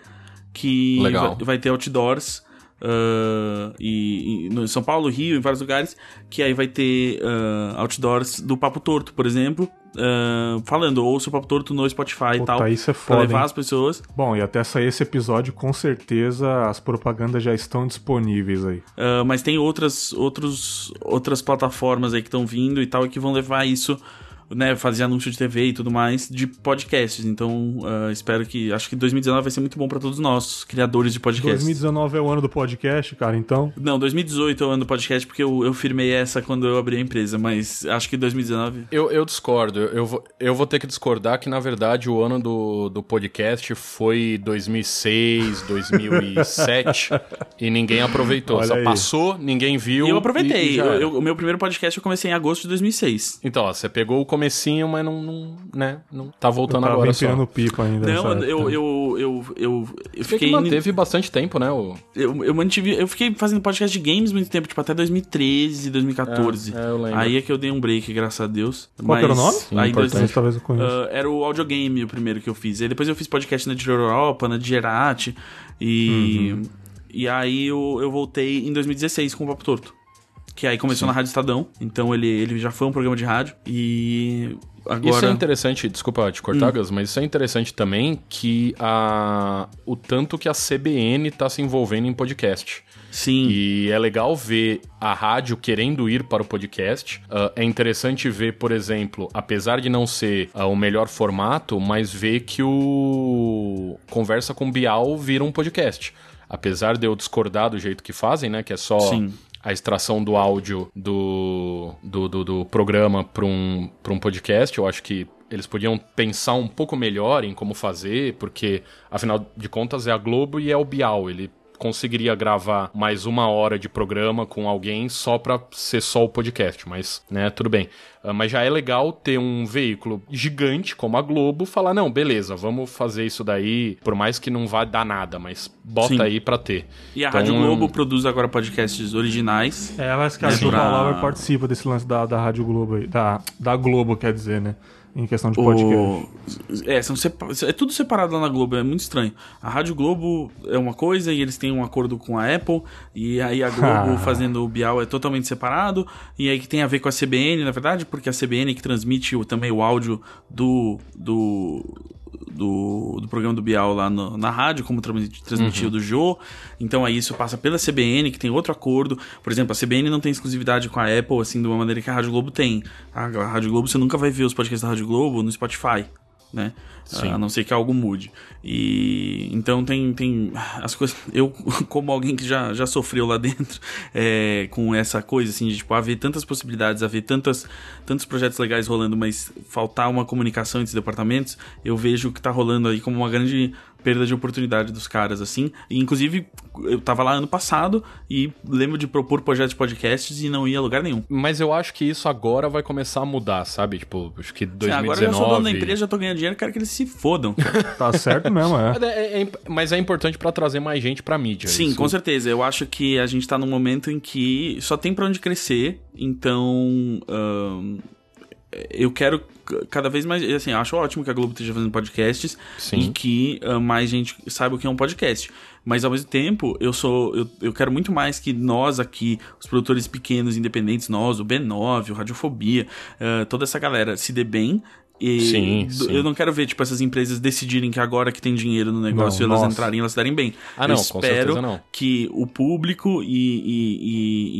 que vai, vai, ter outdoors uh, e, e, no São Paulo, Rio, em vários lugares, que aí vai ter uh, outdoors do Papo Torto, por exemplo, uh, falando, ouça o Papo Torto no Spotify e tal. Isso é foda, pra levar hein? as pessoas. Bom, e até sair esse episódio, com certeza as propagandas já estão disponíveis aí. mas tem outras, outros, outras plataformas aí que estão vindo e tal, e que vão levar isso né, fazer anúncio de TV e tudo mais de podcasts. Então, uh, espero que. Acho que 2019 vai ser muito bom para todos nós, criadores de podcasts. 2019 é o ano do podcast, cara, então? Não, 2018 é o ano do podcast, porque eu, eu firmei essa quando eu abri a empresa, mas acho que 2019. Eu, eu discordo. Eu vou, eu vou ter que discordar que, na verdade, o ano do, do podcast foi 2006, 2007 e ninguém aproveitou. Olha Só aí. passou, ninguém viu. E eu aproveitei. E, e eu, eu, o meu primeiro podcast eu comecei em agosto de 2006. Então, ó, você pegou o comecinho, mas não, não, né, não tá voltando eu agora só. pipa ainda. Não, eu, eu, eu, eu, eu fiquei... manteve bastante tempo, né? O... Eu, eu mantive... Eu fiquei fazendo podcast de games muito tempo, tipo, até 2013, 2014. É, é, eu lembro. Aí é que eu dei um break, graças a Deus. Qual mas, era o nome? Sim, aí dois, talvez eu conheça. Uh, era o audiogame o primeiro que eu fiz. Aí depois eu fiz podcast na de Europa, na Digerati, e... Uhum. E aí eu, eu voltei em 2016 com o Papo Torto que aí começou Sim. na Rádio Estadão, então ele, ele já foi um programa de rádio e agora... Isso é interessante, desculpa te cortar, hum. Gus, mas isso é interessante também que a, o tanto que a CBN está se envolvendo em podcast. Sim. E é legal ver a rádio querendo ir para o podcast. Uh, é interessante ver, por exemplo, apesar de não ser uh, o melhor formato, mas ver que o Conversa com Bial vira um podcast. Apesar de eu discordar do jeito que fazem, né? Que é só Sim a extração do áudio do, do, do, do programa para um, um podcast. Eu acho que eles podiam pensar um pouco melhor em como fazer, porque afinal de contas é a Globo e é o Bial. Ele conseguiria gravar mais uma hora de programa com alguém só pra ser só o podcast, mas, né, tudo bem. Uh, mas já é legal ter um veículo gigante como a Globo falar, não, beleza, vamos fazer isso daí, por mais que não vá dar nada, mas bota Sim. aí pra ter. E a então, Rádio Globo produz agora podcasts originais. É, mas que a Sim. participa desse lance da, da Rádio Globo aí, da, da Globo, quer dizer, né? Em questão de podcast. O... É, são separ... é tudo separado lá na Globo, é muito estranho. A Rádio Globo é uma coisa e eles têm um acordo com a Apple, e aí a Globo fazendo o Bial é totalmente separado, e aí que tem a ver com a CBN, na verdade, porque a CBN que transmite o, também o áudio do, do, do, do programa do Bial lá no, na rádio, como transmitiu uhum. do Jô. Então aí isso passa pela CBN, que tem outro acordo. Por exemplo, a CBN não tem exclusividade com a Apple, assim, de uma maneira que a Rádio Globo tem. A, a Rádio Globo, você nunca vai ver os podcasts da Rádio Globo no Spotify né? Sim. A não ser que algo mude. E então tem, tem as coisas. Eu, como alguém que já, já sofreu lá dentro é, com essa coisa, assim, de tipo, haver tantas possibilidades, haver tantas, tantos projetos legais rolando, mas faltar uma comunicação entre os departamentos, eu vejo que tá rolando aí como uma grande perda de oportunidade dos caras, assim. E, inclusive, eu tava lá ano passado e lembro de propor projetos de podcasts e não ia a lugar nenhum. Mas eu acho que isso agora vai começar a mudar, sabe? Tipo, acho que 2019... Sim, agora eu sou dono da empresa, já tô ganhando dinheiro, quero que eles se fodam. tá certo mesmo, é. é, é mas é importante para trazer mais gente pra mídia. Sim, isso. com certeza. Eu acho que a gente tá num momento em que só tem pra onde crescer, então... Um, eu quero cada vez mais. Assim, acho ótimo que a Globo esteja fazendo podcasts Sim. e que uh, mais gente saiba o que é um podcast. Mas ao mesmo tempo, eu sou. Eu, eu quero muito mais que nós aqui, os produtores pequenos, independentes, nós, o B9, o Radiofobia, uh, toda essa galera se dê bem E Sim, sim. eu não quero ver, tipo, essas empresas decidirem que agora que tem dinheiro no negócio Não, elas nossa. entrarem, elas darem bem. Ah, eu não, espero não. que o público e, e,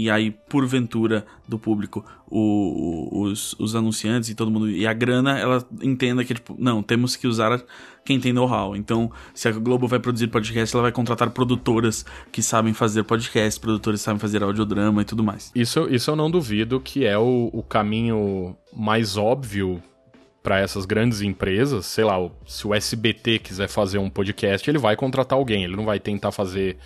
e, e aí, porventura, do público, o- os, os anunciantes e todo mundo, e a grana, ela entenda que, tipo, não, temos que usar quem tem know-how. Então, se a Globo vai produzir podcast, ela vai contratar produtoras que sabem fazer podcast, produtores que sabem fazer audiodrama e tudo mais. Isso, isso eu não duvido que é o, o caminho mais óbvio para essas grandes empresas. Sei lá, se o SBT quiser fazer um podcast, ele vai contratar alguém, ele não vai tentar fazer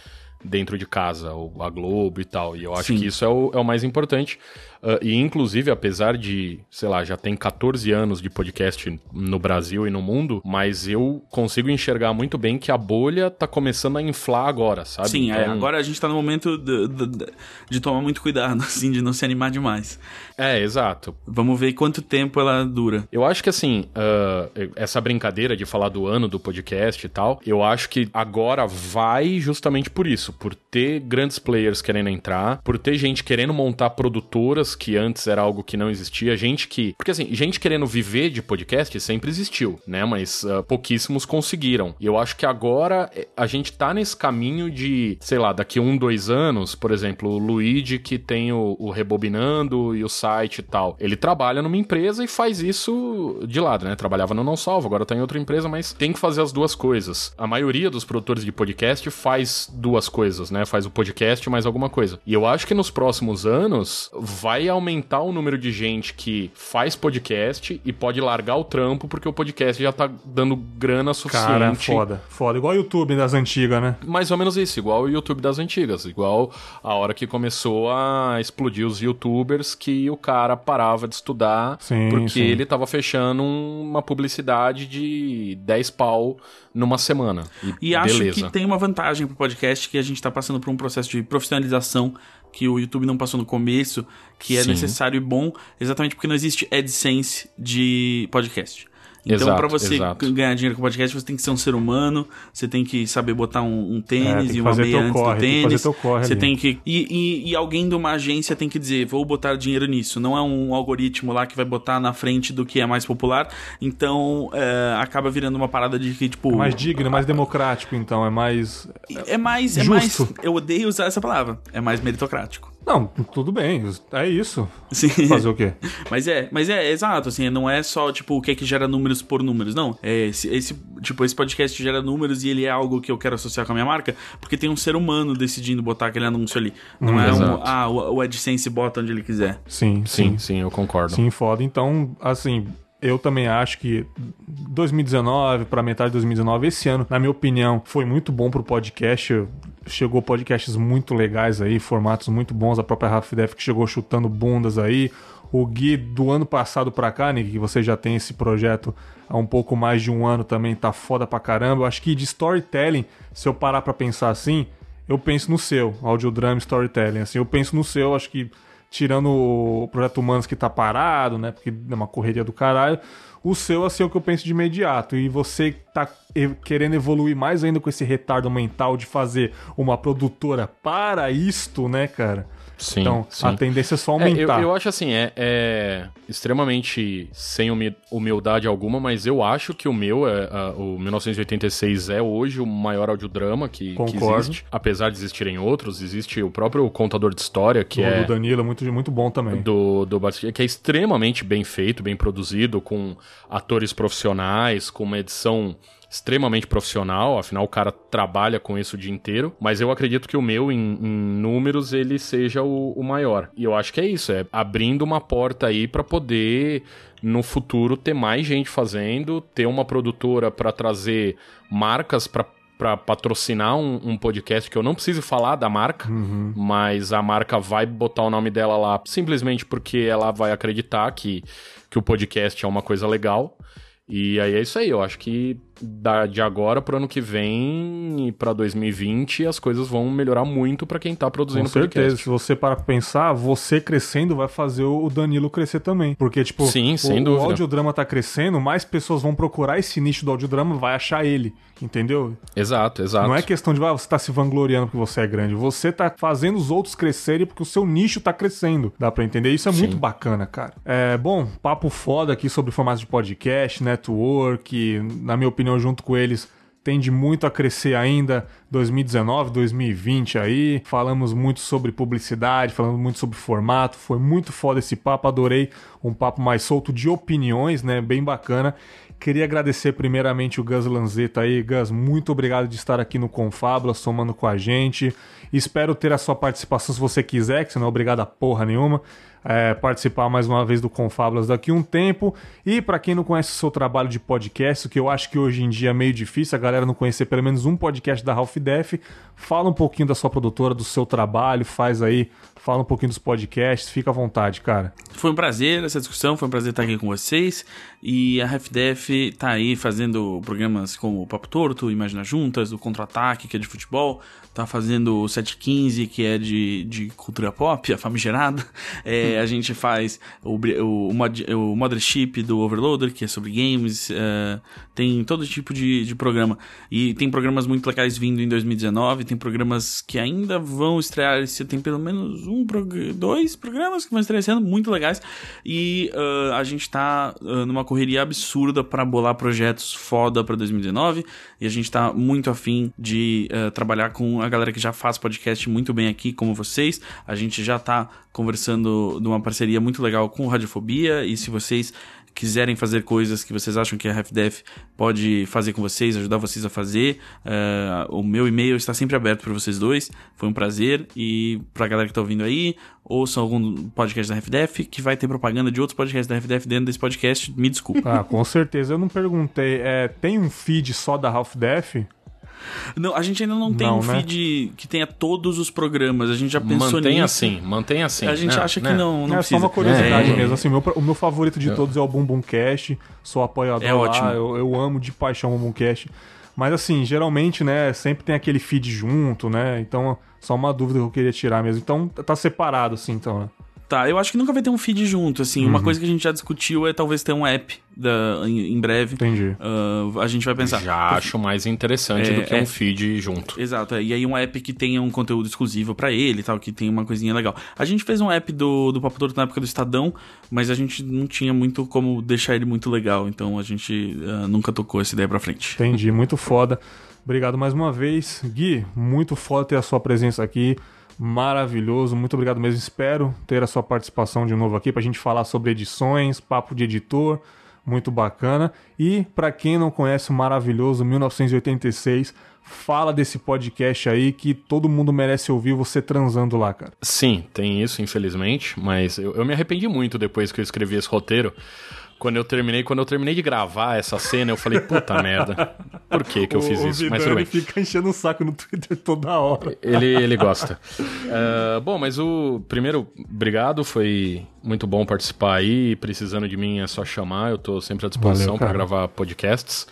dentro de casa, ou a Globo e tal. E eu acho Sim. que isso é o, é o mais importante. Ah, e, inclusive, apesar de, sei lá, já tem 14 anos de podcast no Brasil e no mundo, mas eu consigo enxergar muito bem que a bolha tá começando a inflar agora, sabe? Sim, é, Então- agora a gente tá no momento de, de- de- tomar muito cuidado, assim, de não se animar demais. É, exato. Vamos ver quanto tempo ela dura. Eu acho que assim, ah, essa brincadeira de falar do ano do podcast e tal, eu acho que agora vai justamente por isso, por ter grandes players querendo entrar, por ter gente querendo montar produtoras que antes era algo que não existia, gente que. Porque assim, gente querendo viver de podcast sempre existiu, né? Mas ah, pouquíssimos conseguiram. E eu acho que agora eh, a gente tá nesse caminho de, sei lá, daqui um, dois anos, por exemplo, o Luigi que tem o, o Rebobinando e o site e tal. Ele trabalha numa empresa e faz isso de lado, né? Trabalhava no Não Salvo, agora tá em outra empresa, mas tem que fazer as duas coisas. A maioria dos produtores de podcast faz duas coisas, né? Faz o podcast mais alguma coisa. E eu acho que nos próximos anos vai aumentar o número de gente que faz podcast e pode largar o trampo porque o podcast já tá dando grana suficiente. Cara, foda. Foda. Igual o YouTube das antigas, né? Mais ou menos isso, igual o YouTube das antigas, igual a hora que começou a explodir os youtubers que o cara parava de estudar Sim, porque sim. ele tava fechando um- uma publicidade de 10 pau numa semana. E, E acho beleza. que tem uma vantagem pro podcast que a gente tá passando por um processo de profissionalização que o YouTube não passou no começo, que é Sim. necessário e bom, exatamente porque não existe AdSense de podcast. Então, pra você exato. ganhar dinheiro com podcast, você tem que ser um ser humano, você tem que saber botar um, um É, tênis tem que e uma meia antes corre, do tem tênis. corre Você ali. tem que. E, e, e alguém de uma agência tem que dizer, vou botar dinheiro nisso. Não é um algoritmo lá que vai botar na frente do que é mais popular. Então, é, acaba virando uma parada de que, tipo. É mais digno, é mais democrático, então. É mais. É mais, é Justo. mais. Eu odeio usar essa palavra. É mais meritocrático. Não, tudo bem. É isso. Sim. Fazer o quê? Mas é, mas é, exato, assim, não é só, tipo, o que é que gera números por números, não. É esse, esse, tipo, esse podcast gera números e ele é algo que eu quero associar com a minha marca, porque tem um ser humano decidindo botar aquele anúncio ali. Não é um, exato. ah, o, o AdSense bota onde ele quiser. Sim, Sim, sim. sim, eu concordo. Sim, foda. Então, assim, eu também acho que 2019 para metade de 2019, esse ano, na minha opinião, foi muito bom pro podcast. Chegou podcasts muito legais aí, formatos muito bons. A própria Rafa Def que chegou chutando bundas aí. O Gui do ano passado pra cá, Nick, que você já tem esse projeto há um pouco mais de um ano também, tá foda pra caramba. Eu acho que de storytelling, se eu parar pra pensar assim, eu penso no seu, audiodrama storytelling. Assim, eu penso no seu, acho que tirando o projeto Humanos que tá parado, né? Porque é uma correria do caralho. O seu, assim, é o que eu penso de imediato. E você tá querendo evoluir mais ainda com esse retardo mental de fazer uma produtora para isto, né, cara? Sim, então, sim. a tendência é só É, eu, aumentar. eu acho assim, é, é extremamente sem humi- humildade alguma, mas eu acho que o meu, é, a- o 1986 é hoje o maior audiodrama que, que existe. Apesar de existirem outros, existe o próprio Contador de História, que do, é do Danilo, muito, muito bom também. do, do que é extremamente bem feito, bem produzido, com atores profissionais, com uma edição extremamente profissional, afinal o cara trabalha com isso o dia inteiro, mas eu acredito que o meu, em, em números, ele seja o, o maior. E eu acho que é isso, é abrindo uma porta aí pra poder no futuro ter mais gente fazendo, ter uma produtora pra trazer marcas pra pra patrocinar um, um podcast que eu não preciso falar da marca, mas a marca vai botar o nome dela lá simplesmente porque ela vai acreditar que, que o podcast é uma coisa legal. E aí é isso aí, eu acho que da, de agora pro ano que vem e pra 2020 as coisas vão melhorar muito para quem tá produzindo Com certeza. podcast. Se você parar pra pensar, você crescendo vai fazer o Danilo crescer também. Porque, tipo, Sim, o, sem o dúvida. audiodrama tá crescendo, mais pessoas vão procurar esse nicho do audiodrama, vai achar ele. Entendeu? Exato, exato. Não é questão de ah, você tá se vangloriando porque você é grande. Você tá fazendo os outros crescerem porque o seu nicho tá crescendo. Dá pra entender? Isso é muito bacana, cara. É, bom, papo foda aqui sobre formatos de podcast, network. Na minha opinião, junto com eles, tende muito a crescer ainda 2019, 2020 aí. Falamos muito sobre publicidade, falamos muito sobre formato. Foi muito foda esse papo, adorei. Um papo mais solto de opiniões, né? Bem bacana. Queria agradecer primeiramente o Gus Lanzetta aí. Gus, muito obrigado de estar aqui no Confabula, somando com a gente. Espero ter a sua participação se você quiser, que você não é obrigado a porra nenhuma. É, participar mais uma vez do Confábulas daqui a um tempo. E para quem não conhece o seu trabalho de podcast, o que eu acho que hoje em dia é meio difícil, a galera não conhecer pelo menos um podcast da Ralph Def, fala um pouquinho da sua produtora, do seu trabalho, faz aí, fala um pouquinho dos podcasts, fica à vontade, cara. Foi um prazer essa discussão, foi um prazer estar aqui com vocês. E a RefDef tá aí fazendo programas como o Papo Torto, Imagina Juntas, o Contra-Ataque, que é de futebol, tá fazendo o 715, que é de, de cultura pop, a famigerada. É, a gente faz o, o, o, mod, o Mothership do Overloader, que é sobre games. é, tem todo tipo de, de programa. E tem programas muito legais vindo em 2019, tem programas que ainda vão estrear esse Tem pelo menos um, dois programas que vão ano, muito legais. E ah, a gente tá ah, numa correria absurda para bolar projetos foda pra 2019. E a gente tá muito afim de ah, trabalhar com a galera que já faz podcast muito bem aqui, como vocês. A gente já tá conversando de uma parceria muito legal com Radiofobia. E se vocês quiserem fazer coisas que vocês acham que a RefDef pode fazer com vocês, ajudar vocês a fazer, eh, o meu e-mail está sempre aberto para vocês dois. Foi um prazer. E pra galera que tá ouvindo aí, ouçam algum podcast da RefDef, que vai ter propaganda de outros podcasts da RefDef dentro desse podcast. Me desculpa. Ah, com certeza. Eu não perguntei, é, tem um feed só da Half Def? Não, a gente ainda não tem Não, um né? feed que tenha todos os programas. A gente já pensou Mantém nisso. assim, mantém assim. A gente né? acha que Né? não, não é precisa. só uma curiosidade É. mesmo. Assim, o meu, o meu favorito de todos é o Bumbum Cast. Sou apoiador É lá. ótimo. Eu, eu amo de paixão o Bumbum Cast. Mas assim, geralmente, né, sempre tem aquele feed junto, né? Então, só uma dúvida que eu queria tirar mesmo. Então, tá separado, assim, então, né? Tá, eu acho que nunca vai ter um feed junto, assim. Uhum. Uma coisa que a gente já discutiu é talvez ter um app da, em, em breve. Entendi. Ah, a gente vai pensar. Já acho mais interessante É, do que é. um feed junto. Exato, é. e aí um app que tenha um conteúdo exclusivo pra ele e tal, que tenha uma coisinha legal. A gente fez um app do, do Papo Torto na época do Estadão, mas a gente não tinha muito como deixar ele muito legal, então a gente ah, nunca tocou essa ideia pra frente. Entendi, muito foda. Obrigado mais uma vez. Gui, muito foda ter a sua presença aqui. Maravilhoso, muito obrigado mesmo. Espero ter a sua participação de novo aqui pra gente falar sobre edições, papo de editor, muito bacana. E pra quem não conhece o maravilhoso 1986, fala desse podcast aí que todo mundo merece ouvir você transando lá, cara. Sim, tem isso, infelizmente, mas eu, eu me arrependi muito depois que eu escrevi esse roteiro. Quando eu terminei, quando eu terminei de gravar essa cena, eu falei, puta merda, por que que eu fiz O- isso? Mas Vidani tudo bem. fica enchendo o saco no Twitter toda hora. Ele, ele gosta. Eh, bom, mas o primeiro, obrigado, foi muito bom participar aí. Precisando de mim é só chamar, eu tô sempre à disposição para gravar podcasts.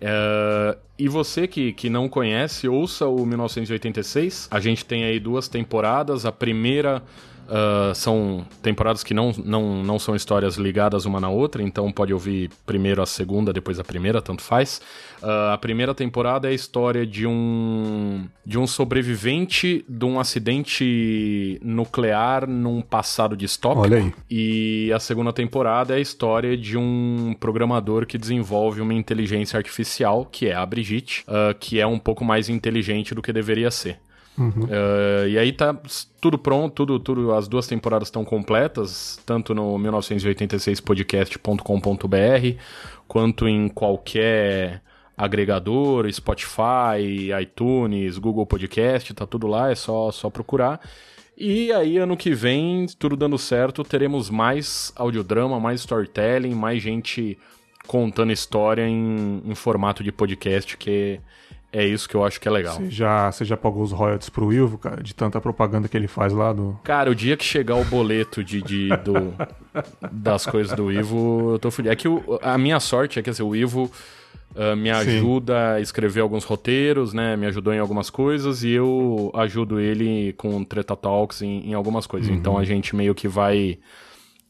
Eh, e você que, que não conhece, ouça o 1986. A gente tem aí duas temporadas. A primeira. Ah, são temporadas que não, não, não são histórias ligadas uma na outra, então pode ouvir primeiro a segunda, depois a primeira, tanto faz. Ah, a primeira temporada é a história de um de um sobrevivente de um acidente nuclear num passado distópico. Olha aí. E a segunda temporada é a história de um programador que desenvolve uma inteligência artificial, que é a Brigitte, ah, que é um pouco mais inteligente do que deveria ser. Ah, e aí tá tudo pronto, tudo, tudo, as duas temporadas estão completas, tanto no 1986podcast.com.br, quanto em qualquer agregador, Spotify, iTunes, Google Podcast, tá tudo lá, é só, só procurar. E aí, ano que vem, tudo dando certo, teremos mais audiodrama, mais storytelling, mais gente contando história em, em formato de podcast, que é isso que eu acho que é legal. Você já, você já pagou os royalties pro Ilvo, cara, de tanta propaganda que ele faz lá do. Cara, o dia que chegar o boleto de, de- do, das coisas do Ivo, eu tô fudido. É que o- a minha sorte é que assim, o Ivo uh, me ajuda Sim. a escrever alguns roteiros, né? Me ajudou em algumas coisas e eu ajudo ele com Treta Talks em, em algumas coisas. Uhum. Então a gente meio que vai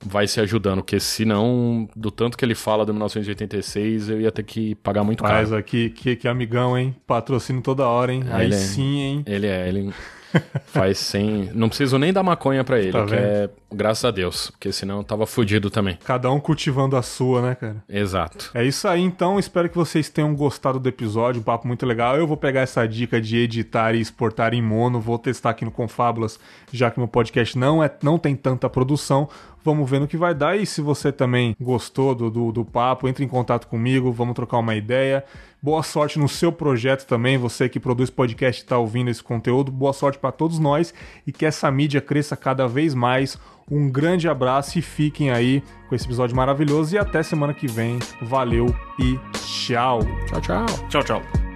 vai se ajudando, porque senão, do tanto que ele fala do 1986, eu ia ter que pagar muito caro. Mas aqui, que, que amigão, hein? Patrocínio toda hora, hein? Aí ele é, sim, hein? Ele é, ele faz sem... Não preciso nem dar maconha para ele, tá que é graças a Deus, porque senão eu tava fudido também. Cada um cultivando a sua, né, cara? Exato. É isso aí, então. Espero que vocês tenham gostado do episódio, um papo muito legal. Eu vou pegar essa dica de editar e exportar em mono, vou testar aqui no Confábulas, já que meu podcast não, é, não tem tanta produção. Vamos ver no que vai dar. E se você também gostou do, do, do papo, entre em contato comigo, vamos trocar uma ideia. Boa sorte no seu projeto também, você que produz podcast e está ouvindo esse conteúdo. Boa sorte para todos nós e que essa mídia cresça cada vez mais. Um grande abraço e fiquem aí com esse episódio maravilhoso. E até semana que vem. Valeu e tchau. Tchau, tchau. Tchau, tchau.